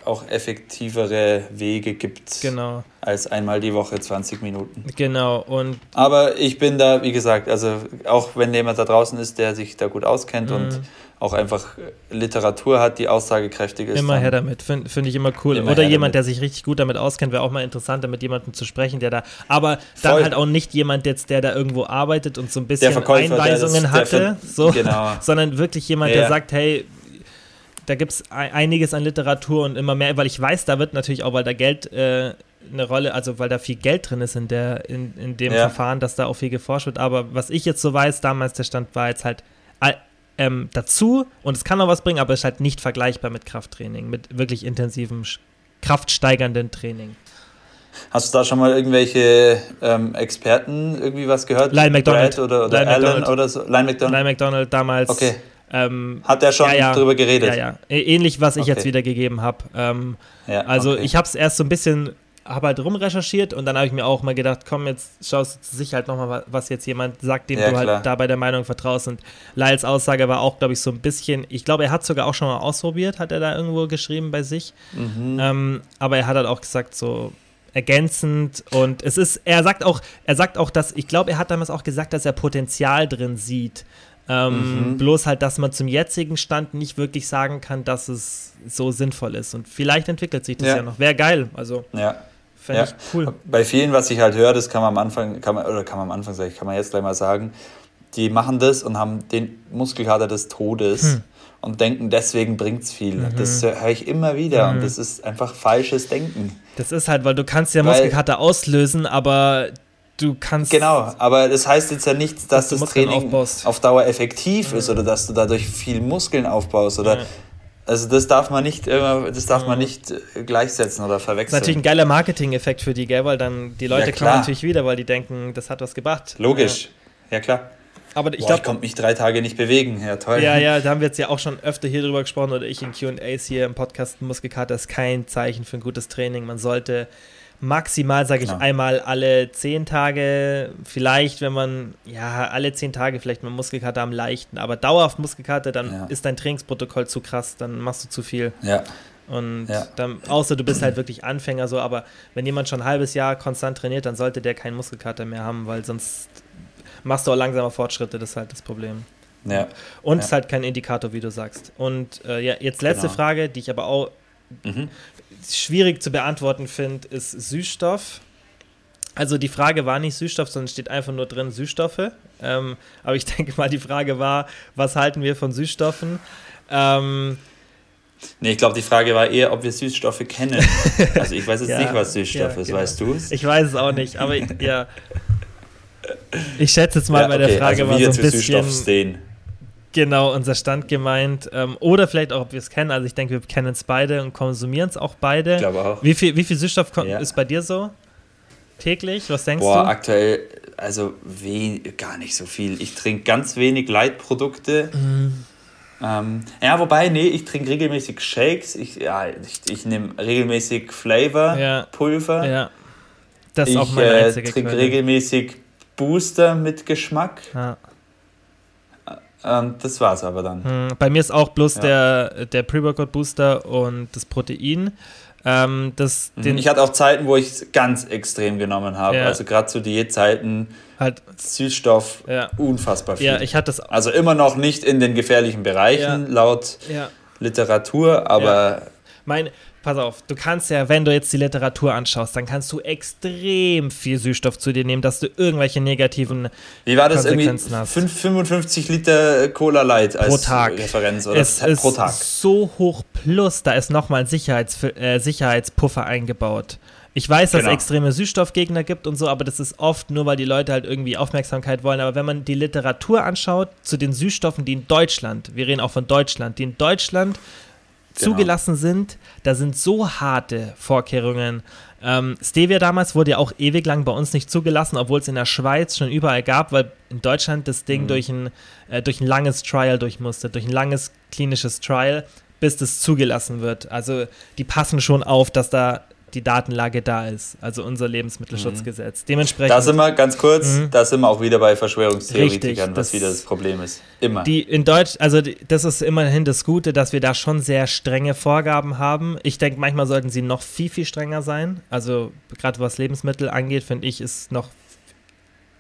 auch effektivere Wege gibt
genau,
als einmal die Woche 20 Minuten.
genau. Und
Aber ich bin da, wie gesagt, also auch wenn jemand da draußen ist, der sich da gut auskennt
Mhm.
und auch einfach Literatur hat, die aussagekräftig ist.
Immer her damit, finde find ich immer cool.
Immer
Oder jemand,
damit.
der sich richtig gut damit auskennt, wäre auch mal interessanter, mit jemandem zu sprechen, der da, aber dann
Voll.
halt auch nicht jemand jetzt, der da irgendwo arbeitet und so ein bisschen
der
Einweisungen
das- der
hatte, so,
genau.
sondern wirklich jemand,
Ja,
der sagt, hey, da gibt es einiges an Literatur und immer mehr, weil ich weiß, da wird natürlich auch, weil da Geld äh, eine Rolle, also weil da viel Geld drin ist in, der, in, in dem
Ja.
Verfahren, dass da auch viel geforscht wird. Aber was ich jetzt so weiß, damals der Stand war jetzt halt äh, ähm, dazu und es kann auch was bringen, aber es ist halt nicht vergleichbar mit Krafttraining, mit wirklich intensivem, kraftsteigernden Training.
Hast du da schon mal irgendwelche ähm, Experten irgendwie was gehört?
Lyle McDonald.
Brad oder, oder
Lyle
Alan
McDonald.
oder so? Lyle McDonald?
Lyle McDonald damals.
Okay.
Ähm,
Hat der schon
ja, ja.
drüber geredet?
Ja, ja. Ähnlich, was ich
Okay.
jetzt wiedergegeben habe. Ähm,
Ja,
also
okay.
ich habe es erst so ein bisschen, habe halt rumrecherchiert und dann habe ich mir auch mal gedacht, komm, jetzt schaust du zur Sicherheit nochmal, was jetzt jemand sagt, dem
Ja,
du
klar.
halt da bei der Meinung vertraust. Und Lyles Aussage war auch, glaube ich, so ein bisschen, ich glaube, er hat sogar auch schon mal ausprobiert, hat er da irgendwo geschrieben bei sich.
Mhm.
Ähm, aber er hat halt auch gesagt, so ergänzend und es ist, er sagt auch, er sagt auch, dass, ich glaube, er hat damals auch gesagt, dass er Potenzial drin sieht. Ähm,
Mhm.
Bloß halt, dass man zum jetzigen Stand nicht wirklich sagen kann, dass es so sinnvoll ist. Und vielleicht entwickelt sich das ja,
Ja.
noch. Wäre geil. Also
ja.
fände
Ja.
ich cool.
Bei vielen, was ich halt höre, das kann man am Anfang, kann man, oder kann man am Anfang sagen, kann man jetzt gleich mal sagen, die machen das und haben den Muskelkater des Todes
Hm.
und denken, deswegen bringt es viel.
Mhm.
Das höre ich immer wieder und das ist einfach falsches Denken.
Das ist halt, weil du kannst ja
Weil-
Muskelkater auslösen, aber du kannst.
Genau, aber das heißt jetzt ja nicht, dass,
Dass
das Training
aufbaust.
auf Dauer effektiv ist oder dass du dadurch viel Muskeln aufbaust oder
Ja.
also das darf man nicht immer, das darf man nicht äh, gleichsetzen oder
Das ist
verwechseln.
natürlich ein geiler Marketing-Effekt für die, gell? Weil dann die Leute
Ja,
kommen
klar.
natürlich wieder, weil die denken, das hat was gebracht.
Logisch, ja, klar.
Ja. Aber ich glaube,
ich konnte mich drei Tage nicht bewegen, ja toll.
Ja, ja, da haben wir jetzt ja auch schon öfter hier drüber gesprochen oder ich in QAs hier im Podcast. Muskelkater ist kein Zeichen für ein gutes Training. Man sollte maximal, sage ich,
Genau.
einmal alle zehn Tage, vielleicht, wenn man, ja, alle zehn Tage vielleicht mit Muskelkater am leichten, aber dauerhaft Muskelkater, dann
Ja.
ist dein Trainingsprotokoll zu krass, dann machst du zu viel.
ja.
Und
Ja.
dann, außer du bist halt wirklich Anfänger so, aber wenn jemand schon ein halbes Jahr konstant trainiert, dann sollte der keinen Muskelkater mehr haben, weil sonst machst du auch langsamer Fortschritte, das ist halt das Problem.
ja.
Und
Ja.
es ist halt kein Indikator, wie du sagst. Und äh, ja, jetzt letzte
Genau.
Frage, die ich aber auch
Mhm.
Schwierig zu beantworten finde, ist Süßstoff. Also die Frage war nicht Süßstoff, sondern steht einfach nur drin Süßstoffe. Ähm, aber ich *laughs* denke mal, die Frage war, was halten wir von Süßstoffen? Ähm,
Nee, ich glaube, die Frage war eher, ob wir Süßstoffe kennen. *laughs* Also ich weiß jetzt
Ja,
nicht, was Süßstoff
ja,
ist,
genau.
weißt du es?
ich weiß es auch nicht, aber ja. *laughs* Ich schätze jetzt mal
Ja,
bei der
okay,
Frage
also
war
wie
so
jetzt
ein bisschen
Süßstoff stehen.
Genau unser Stand gemeint. Ähm, oder vielleicht auch, ob wir es kennen. Also ich denke, wir kennen es beide und konsumieren es auch beide.
Ich glaube auch.
Wie viel, wie viel Süßstoff
Ja.
ist bei dir so? Täglich? Was denkst
Boah,
du?
aktuell, also gar nicht so viel. Ich trinke ganz wenig Leitprodukte.
Mhm.
Ähm, ja, wobei, nee, ich trinke regelmäßig Shakes. Ich, ja, ich, ich nehme regelmäßig Flavor-Pulver.
Ja. ja. Das ist
ich,
auch meine
äh, trinke regelmäßig Booster mit Geschmack.
Ja.
Und das war's aber dann.
Hm, Bei mir ist auch bloß
Ja.
der, der Pre-Workout-Booster und das Protein. Ähm, das, den
Mhm. ich hatte auch Zeiten, wo ich es ganz extrem genommen habe.
Ja.
Also gerade zu Diätzeiten,
halt,
Süßstoff,
ja.
unfassbar viel.
ja, ich hatte das
also immer noch nicht in den gefährlichen Bereichen laut. Literatur, aber
Mein, pass auf, du kannst ja, wenn du jetzt die Literatur anschaust, dann kannst du extrem viel Süßstoff zu dir nehmen, dass du irgendwelche negativen
wie war das irgendwie?
Hast.
Fünf- 55 Liter Cola Light als
pro Tag.
Referenz oder
es ist
pro Tag.
so hoch plus, da ist nochmal ein Sicherheits, äh, Sicherheitspuffer eingebaut. Ich weiß, dass es
Genau.
extreme Süßstoffgegner gibt und so, aber das ist oft nur, weil die Leute halt irgendwie Aufmerksamkeit wollen. Aber wenn man die Literatur anschaut zu den Süßstoffen, die in Deutschland, wir reden auch von Deutschland, die in Deutschland
Genau.
zugelassen sind, da sind so harte Vorkehrungen. Ähm, Stevia damals wurde ja auch ewig lang bei uns nicht zugelassen, obwohl es in der Schweiz schon überall gab, weil in Deutschland das Ding
Mhm.
durch, ein, äh, durch ein langes Trial durch musste, durch ein langes klinisches Trial, bis das zugelassen wird. Also die passen schon auf, dass da die Datenlage da ist, also unser Lebensmittelschutzgesetz. Dementsprechend
Da sind wir, ganz kurz,
Mhm.
da sind wir auch wieder bei Verschwörungstheoretikern,
Richtig,
was
das-
wieder das Problem ist. Immer.
Die in Deutsch, also die, das ist immerhin das Gute, dass wir da schon sehr strenge Vorgaben haben. Ich denke, manchmal sollten sie noch viel, viel strenger sein. Also gerade was Lebensmittel angeht, finde ich, ist noch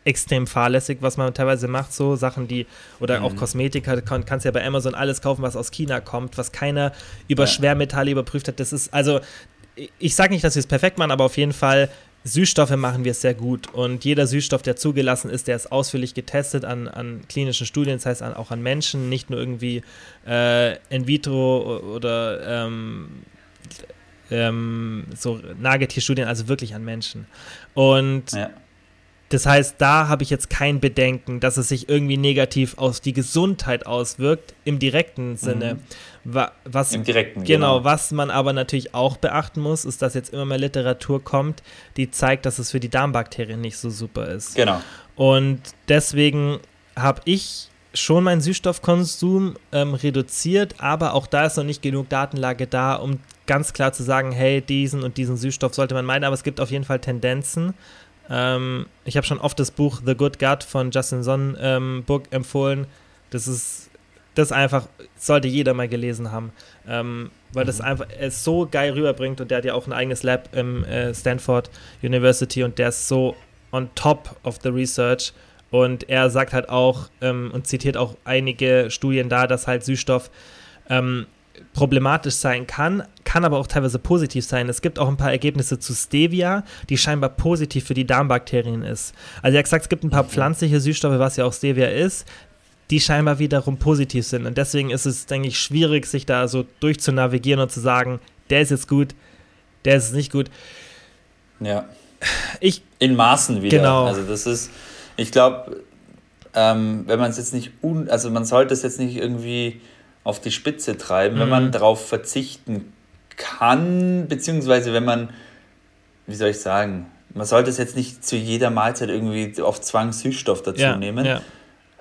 extrem fahrlässig, was man teilweise macht, so Sachen, die, oder auch
Mhm.
Kosmetika, kann, kannst ja bei Amazon alles kaufen, was aus China kommt, was keiner über
Ja.
Schwermetalle überprüft hat. Das ist, also, ich- sage nicht, dass wir es perfekt machen, aber auf jeden Fall, Süßstoffe machen wir sehr gut. Und jeder Süßstoff, der zugelassen ist, der ist ausführlich getestet an, an klinischen Studien, das heißt an, auch an Menschen, nicht nur irgendwie äh, in vitro oder ähm, ähm, so Nagetierstudien, also wirklich an Menschen. Und
ja.
das heißt, da habe ich jetzt kein Bedenken, dass es sich irgendwie negativ auf die Gesundheit auswirkt, im direkten Sinne. Wa was,
Im direkten.
genau, was man aber natürlich auch beachten muss, ist, dass jetzt immer mehr Literatur kommt, die zeigt, dass es für die Darmbakterien nicht so super ist.
Genau.
Und deswegen habe ich schon meinen Süßstoffkonsum ähm, reduziert, aber auch da ist noch nicht genug Datenlage da, um ganz klar zu sagen, hey, diesen und diesen Süßstoff sollte man meinen, aber es gibt auf jeden Fall Tendenzen. Ähm, ich habe schon oft das Buch The Good Gut von Justin Son ähm, empfohlen. Das ist das einfach, sollte jeder mal gelesen haben, ähm, weil das einfach es so geil rüberbringt und der hat ja auch ein eigenes Lab im äh, Stanford University und der ist so on top of the research und er sagt halt auch ähm, und zitiert auch einige Studien da, dass halt Süßstoff ähm, problematisch sein kann, kann aber auch teilweise positiv sein. Es gibt auch ein paar Ergebnisse zu Stevia, die scheinbar positiv für die Darmbakterien ist. Also er hat gesagt, es gibt ein paar pflanzliche Süßstoffe, was ja auch Stevia ist, die scheinbar wiederum positiv sind. Und deswegen ist es, denke ich, schwierig, sich da so durchzunavigieren und zu sagen, der ist jetzt gut, der ist nicht gut.
Ja.
Ich,
In Maßen wieder.
Genau.
Also das ist, ich glaube, ähm, wenn man es jetzt nicht, un, also man sollte es jetzt nicht irgendwie auf die Spitze treiben, wenn
Mhm.
man darauf verzichten kann, beziehungsweise wenn man, wie soll ich sagen, man sollte es jetzt nicht zu jeder Mahlzeit irgendwie auf Zwang Süßstoff dazu
ja,
nehmen.
ja,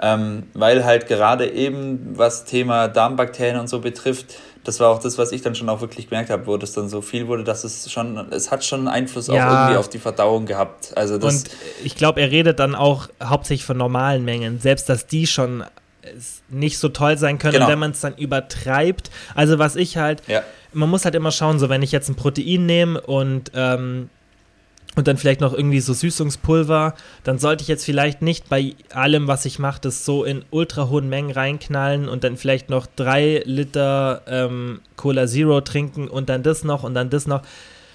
Ähm, weil halt gerade eben, was Thema Darmbakterien und so betrifft, das war auch das, was ich dann schon auch wirklich gemerkt habe, wo das dann so viel wurde, dass es schon, es hat schon Einfluss auch
Ja.
irgendwie auf die Verdauung gehabt. Also das,
Und ich glaube, er redet dann auch hauptsächlich von normalen Mengen, selbst dass die schon äh, nicht so toll sein können,
Genau.
wenn man es dann übertreibt. Also was ich halt,
ja,
man muss halt immer schauen, so wenn ich jetzt ein Protein nehme und ähm, und dann vielleicht noch irgendwie so Süßungspulver, dann sollte ich jetzt vielleicht nicht bei allem, was ich mache, das so in ultra hohen Mengen reinknallen und dann vielleicht noch drei Liter ähm, Cola Zero trinken und dann das noch und dann das noch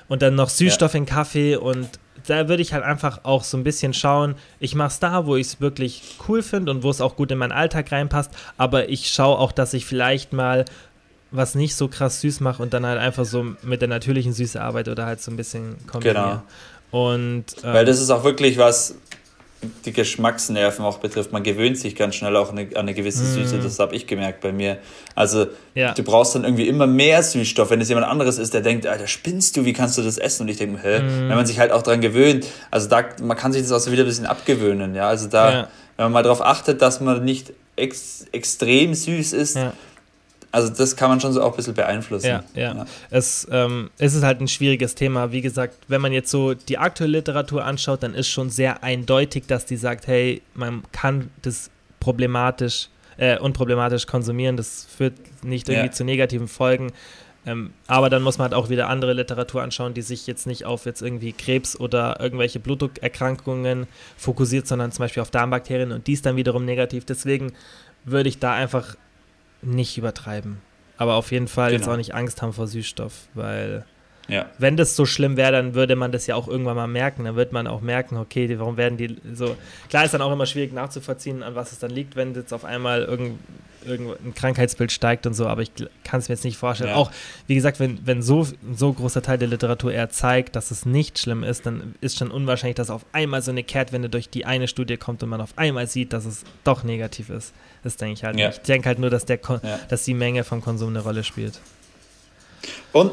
und dann noch Süßstoff in Kaffee und da würde ich halt einfach auch so ein bisschen schauen, ich mache es da, wo ich es wirklich cool finde und wo es auch gut in meinen Alltag reinpasst, aber ich schaue auch, dass ich vielleicht mal was nicht so krass süß mache und dann halt einfach so mit der natürlichen Süße arbeite oder halt so ein bisschen kombiniere.
Genau.
Und ähm,
weil das ist auch wirklich was die Geschmacksnerven auch betrifft. Man gewöhnt sich ganz schnell auch eine, an eine gewisse Süße, das habe ich gemerkt bei mir. Also
Mm. ja.
du brauchst dann irgendwie immer mehr Süßstoff. Wenn es jemand anderes ist, der denkt, Alter, spinnst du, wie kannst du das essen? Und ich denke, hä?
Mm.
Wenn man sich halt auch dran gewöhnt, also da, man kann sich das auch so wieder ein bisschen abgewöhnen, ja. Also da,
Ja.
wenn man mal darauf achtet, dass man nicht ex, extrem süß ist,
Ja.
Also das kann man schon so auch ein bisschen beeinflussen.
Ja, ja. ja. Es, ähm, es ist halt ein schwieriges Thema. Wie gesagt, wenn man jetzt so die aktuelle Literatur anschaut, dann ist schon sehr eindeutig, dass die sagt, hey, man kann das problematisch, äh, unproblematisch konsumieren, das führt nicht irgendwie ja. zu negativen Folgen. Ähm, aber dann muss man halt auch wieder andere Literatur anschauen, die sich jetzt nicht auf jetzt irgendwie Krebs oder irgendwelche Blutdruckerkrankungen fokussiert, sondern zum Beispiel auf Darmbakterien und dies dann wiederum negativ. Deswegen würde ich da einfach nicht übertreiben. Aber auf jeden Fall genau. jetzt auch nicht Angst haben vor Süßstoff, weil ja. wenn das so schlimm wäre, dann würde man das ja auch irgendwann mal merken. Dann wird man auch merken, okay, warum werden die so. Klar ist dann auch immer schwierig nachzuvollziehen, an was es dann liegt, wenn jetzt auf einmal irgend, ein Krankheitsbild steigt und so, aber ich kann es mir jetzt nicht vorstellen. Ja. Auch, wie gesagt, wenn, wenn so ein so großer Teil der Literatur eher zeigt, dass es nicht schlimm ist, dann ist schon unwahrscheinlich, dass auf einmal so eine Kehrtwende durch die eine Studie kommt und man auf einmal sieht, dass es doch negativ ist. Das denke ich halt ja. nicht. Ich denke halt nur, dass, der ja. dass die Menge vom Konsum eine Rolle spielt.
Und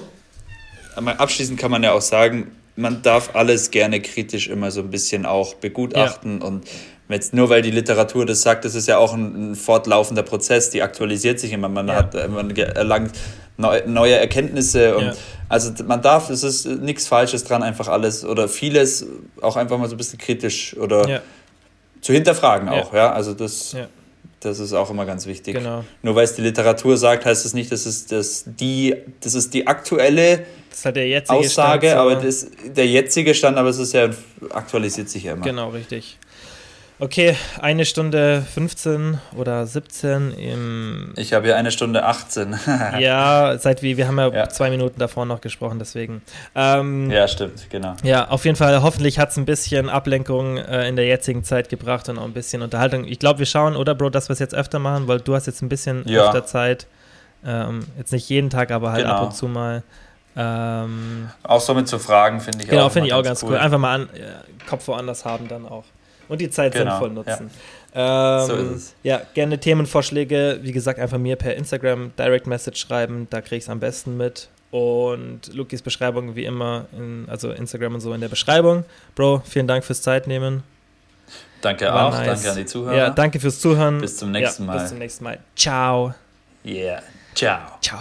abschließend kann man ja auch sagen, man darf alles gerne kritisch immer so ein bisschen auch begutachten und jetzt nur weil die Literatur das sagt, das ist ja auch ein, ein fortlaufender Prozess, die aktualisiert sich immer, man ja. hat man erlangt neue Erkenntnisse und ja. also man darf, es ist nichts Falsches dran, einfach alles oder vieles auch einfach mal so ein bisschen kritisch oder zu hinterfragen auch, ja, also das das ist auch immer ganz wichtig. Genau. Nur weil es die Literatur sagt, heißt es das nicht, dass es das die, das ist die aktuelle das halt der Aussage, Stand, aber das, der jetzige Stand, aber es ist ja aktualisiert sich ja immer.
Genau, richtig. Okay, eine Stunde 15 oder 17 im.
Ich habe ja eine Stunde 18. *laughs*
ja, seit wie, wir haben ja, ja, zwei Minuten davor noch gesprochen, deswegen.
Ähm, ja, stimmt, genau.
Ja, auf jeden Fall, hoffentlich hat es ein bisschen Ablenkung äh, in der jetzigen Zeit gebracht und auch ein bisschen Unterhaltung. Ich glaube, wir schauen, oder Bro, dass wir es jetzt öfter machen, weil du hast jetzt ein bisschen ja. öfter Zeit. Ähm, jetzt nicht jeden Tag, aber halt genau. ab und zu mal. Ähm,
auch so mit zu fragen, finde ich
genau, auch. Genau, finde ich auch ganz cool. cool. Einfach mal an, äh, Kopf woanders haben dann auch und die Zeit genau. sinnvoll nutzen. Ja. Ähm, so ist es. Ja, gerne Themenvorschläge, wie gesagt, einfach mir per Instagram Direct Message schreiben, da kriege ich es am besten mit. Und Lukis Beschreibung wie immer, in, also Instagram und so in der Beschreibung. Bro, vielen Dank fürs Zeitnehmen.
Danke War auch, nice. danke an die Zuhörer.
Ja, danke fürs Zuhören.
Bis zum nächsten ja, Mal.
Bis zum nächsten Mal. Ciao.
Yeah, ciao.
Ciao.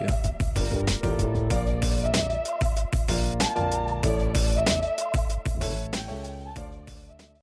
dafür.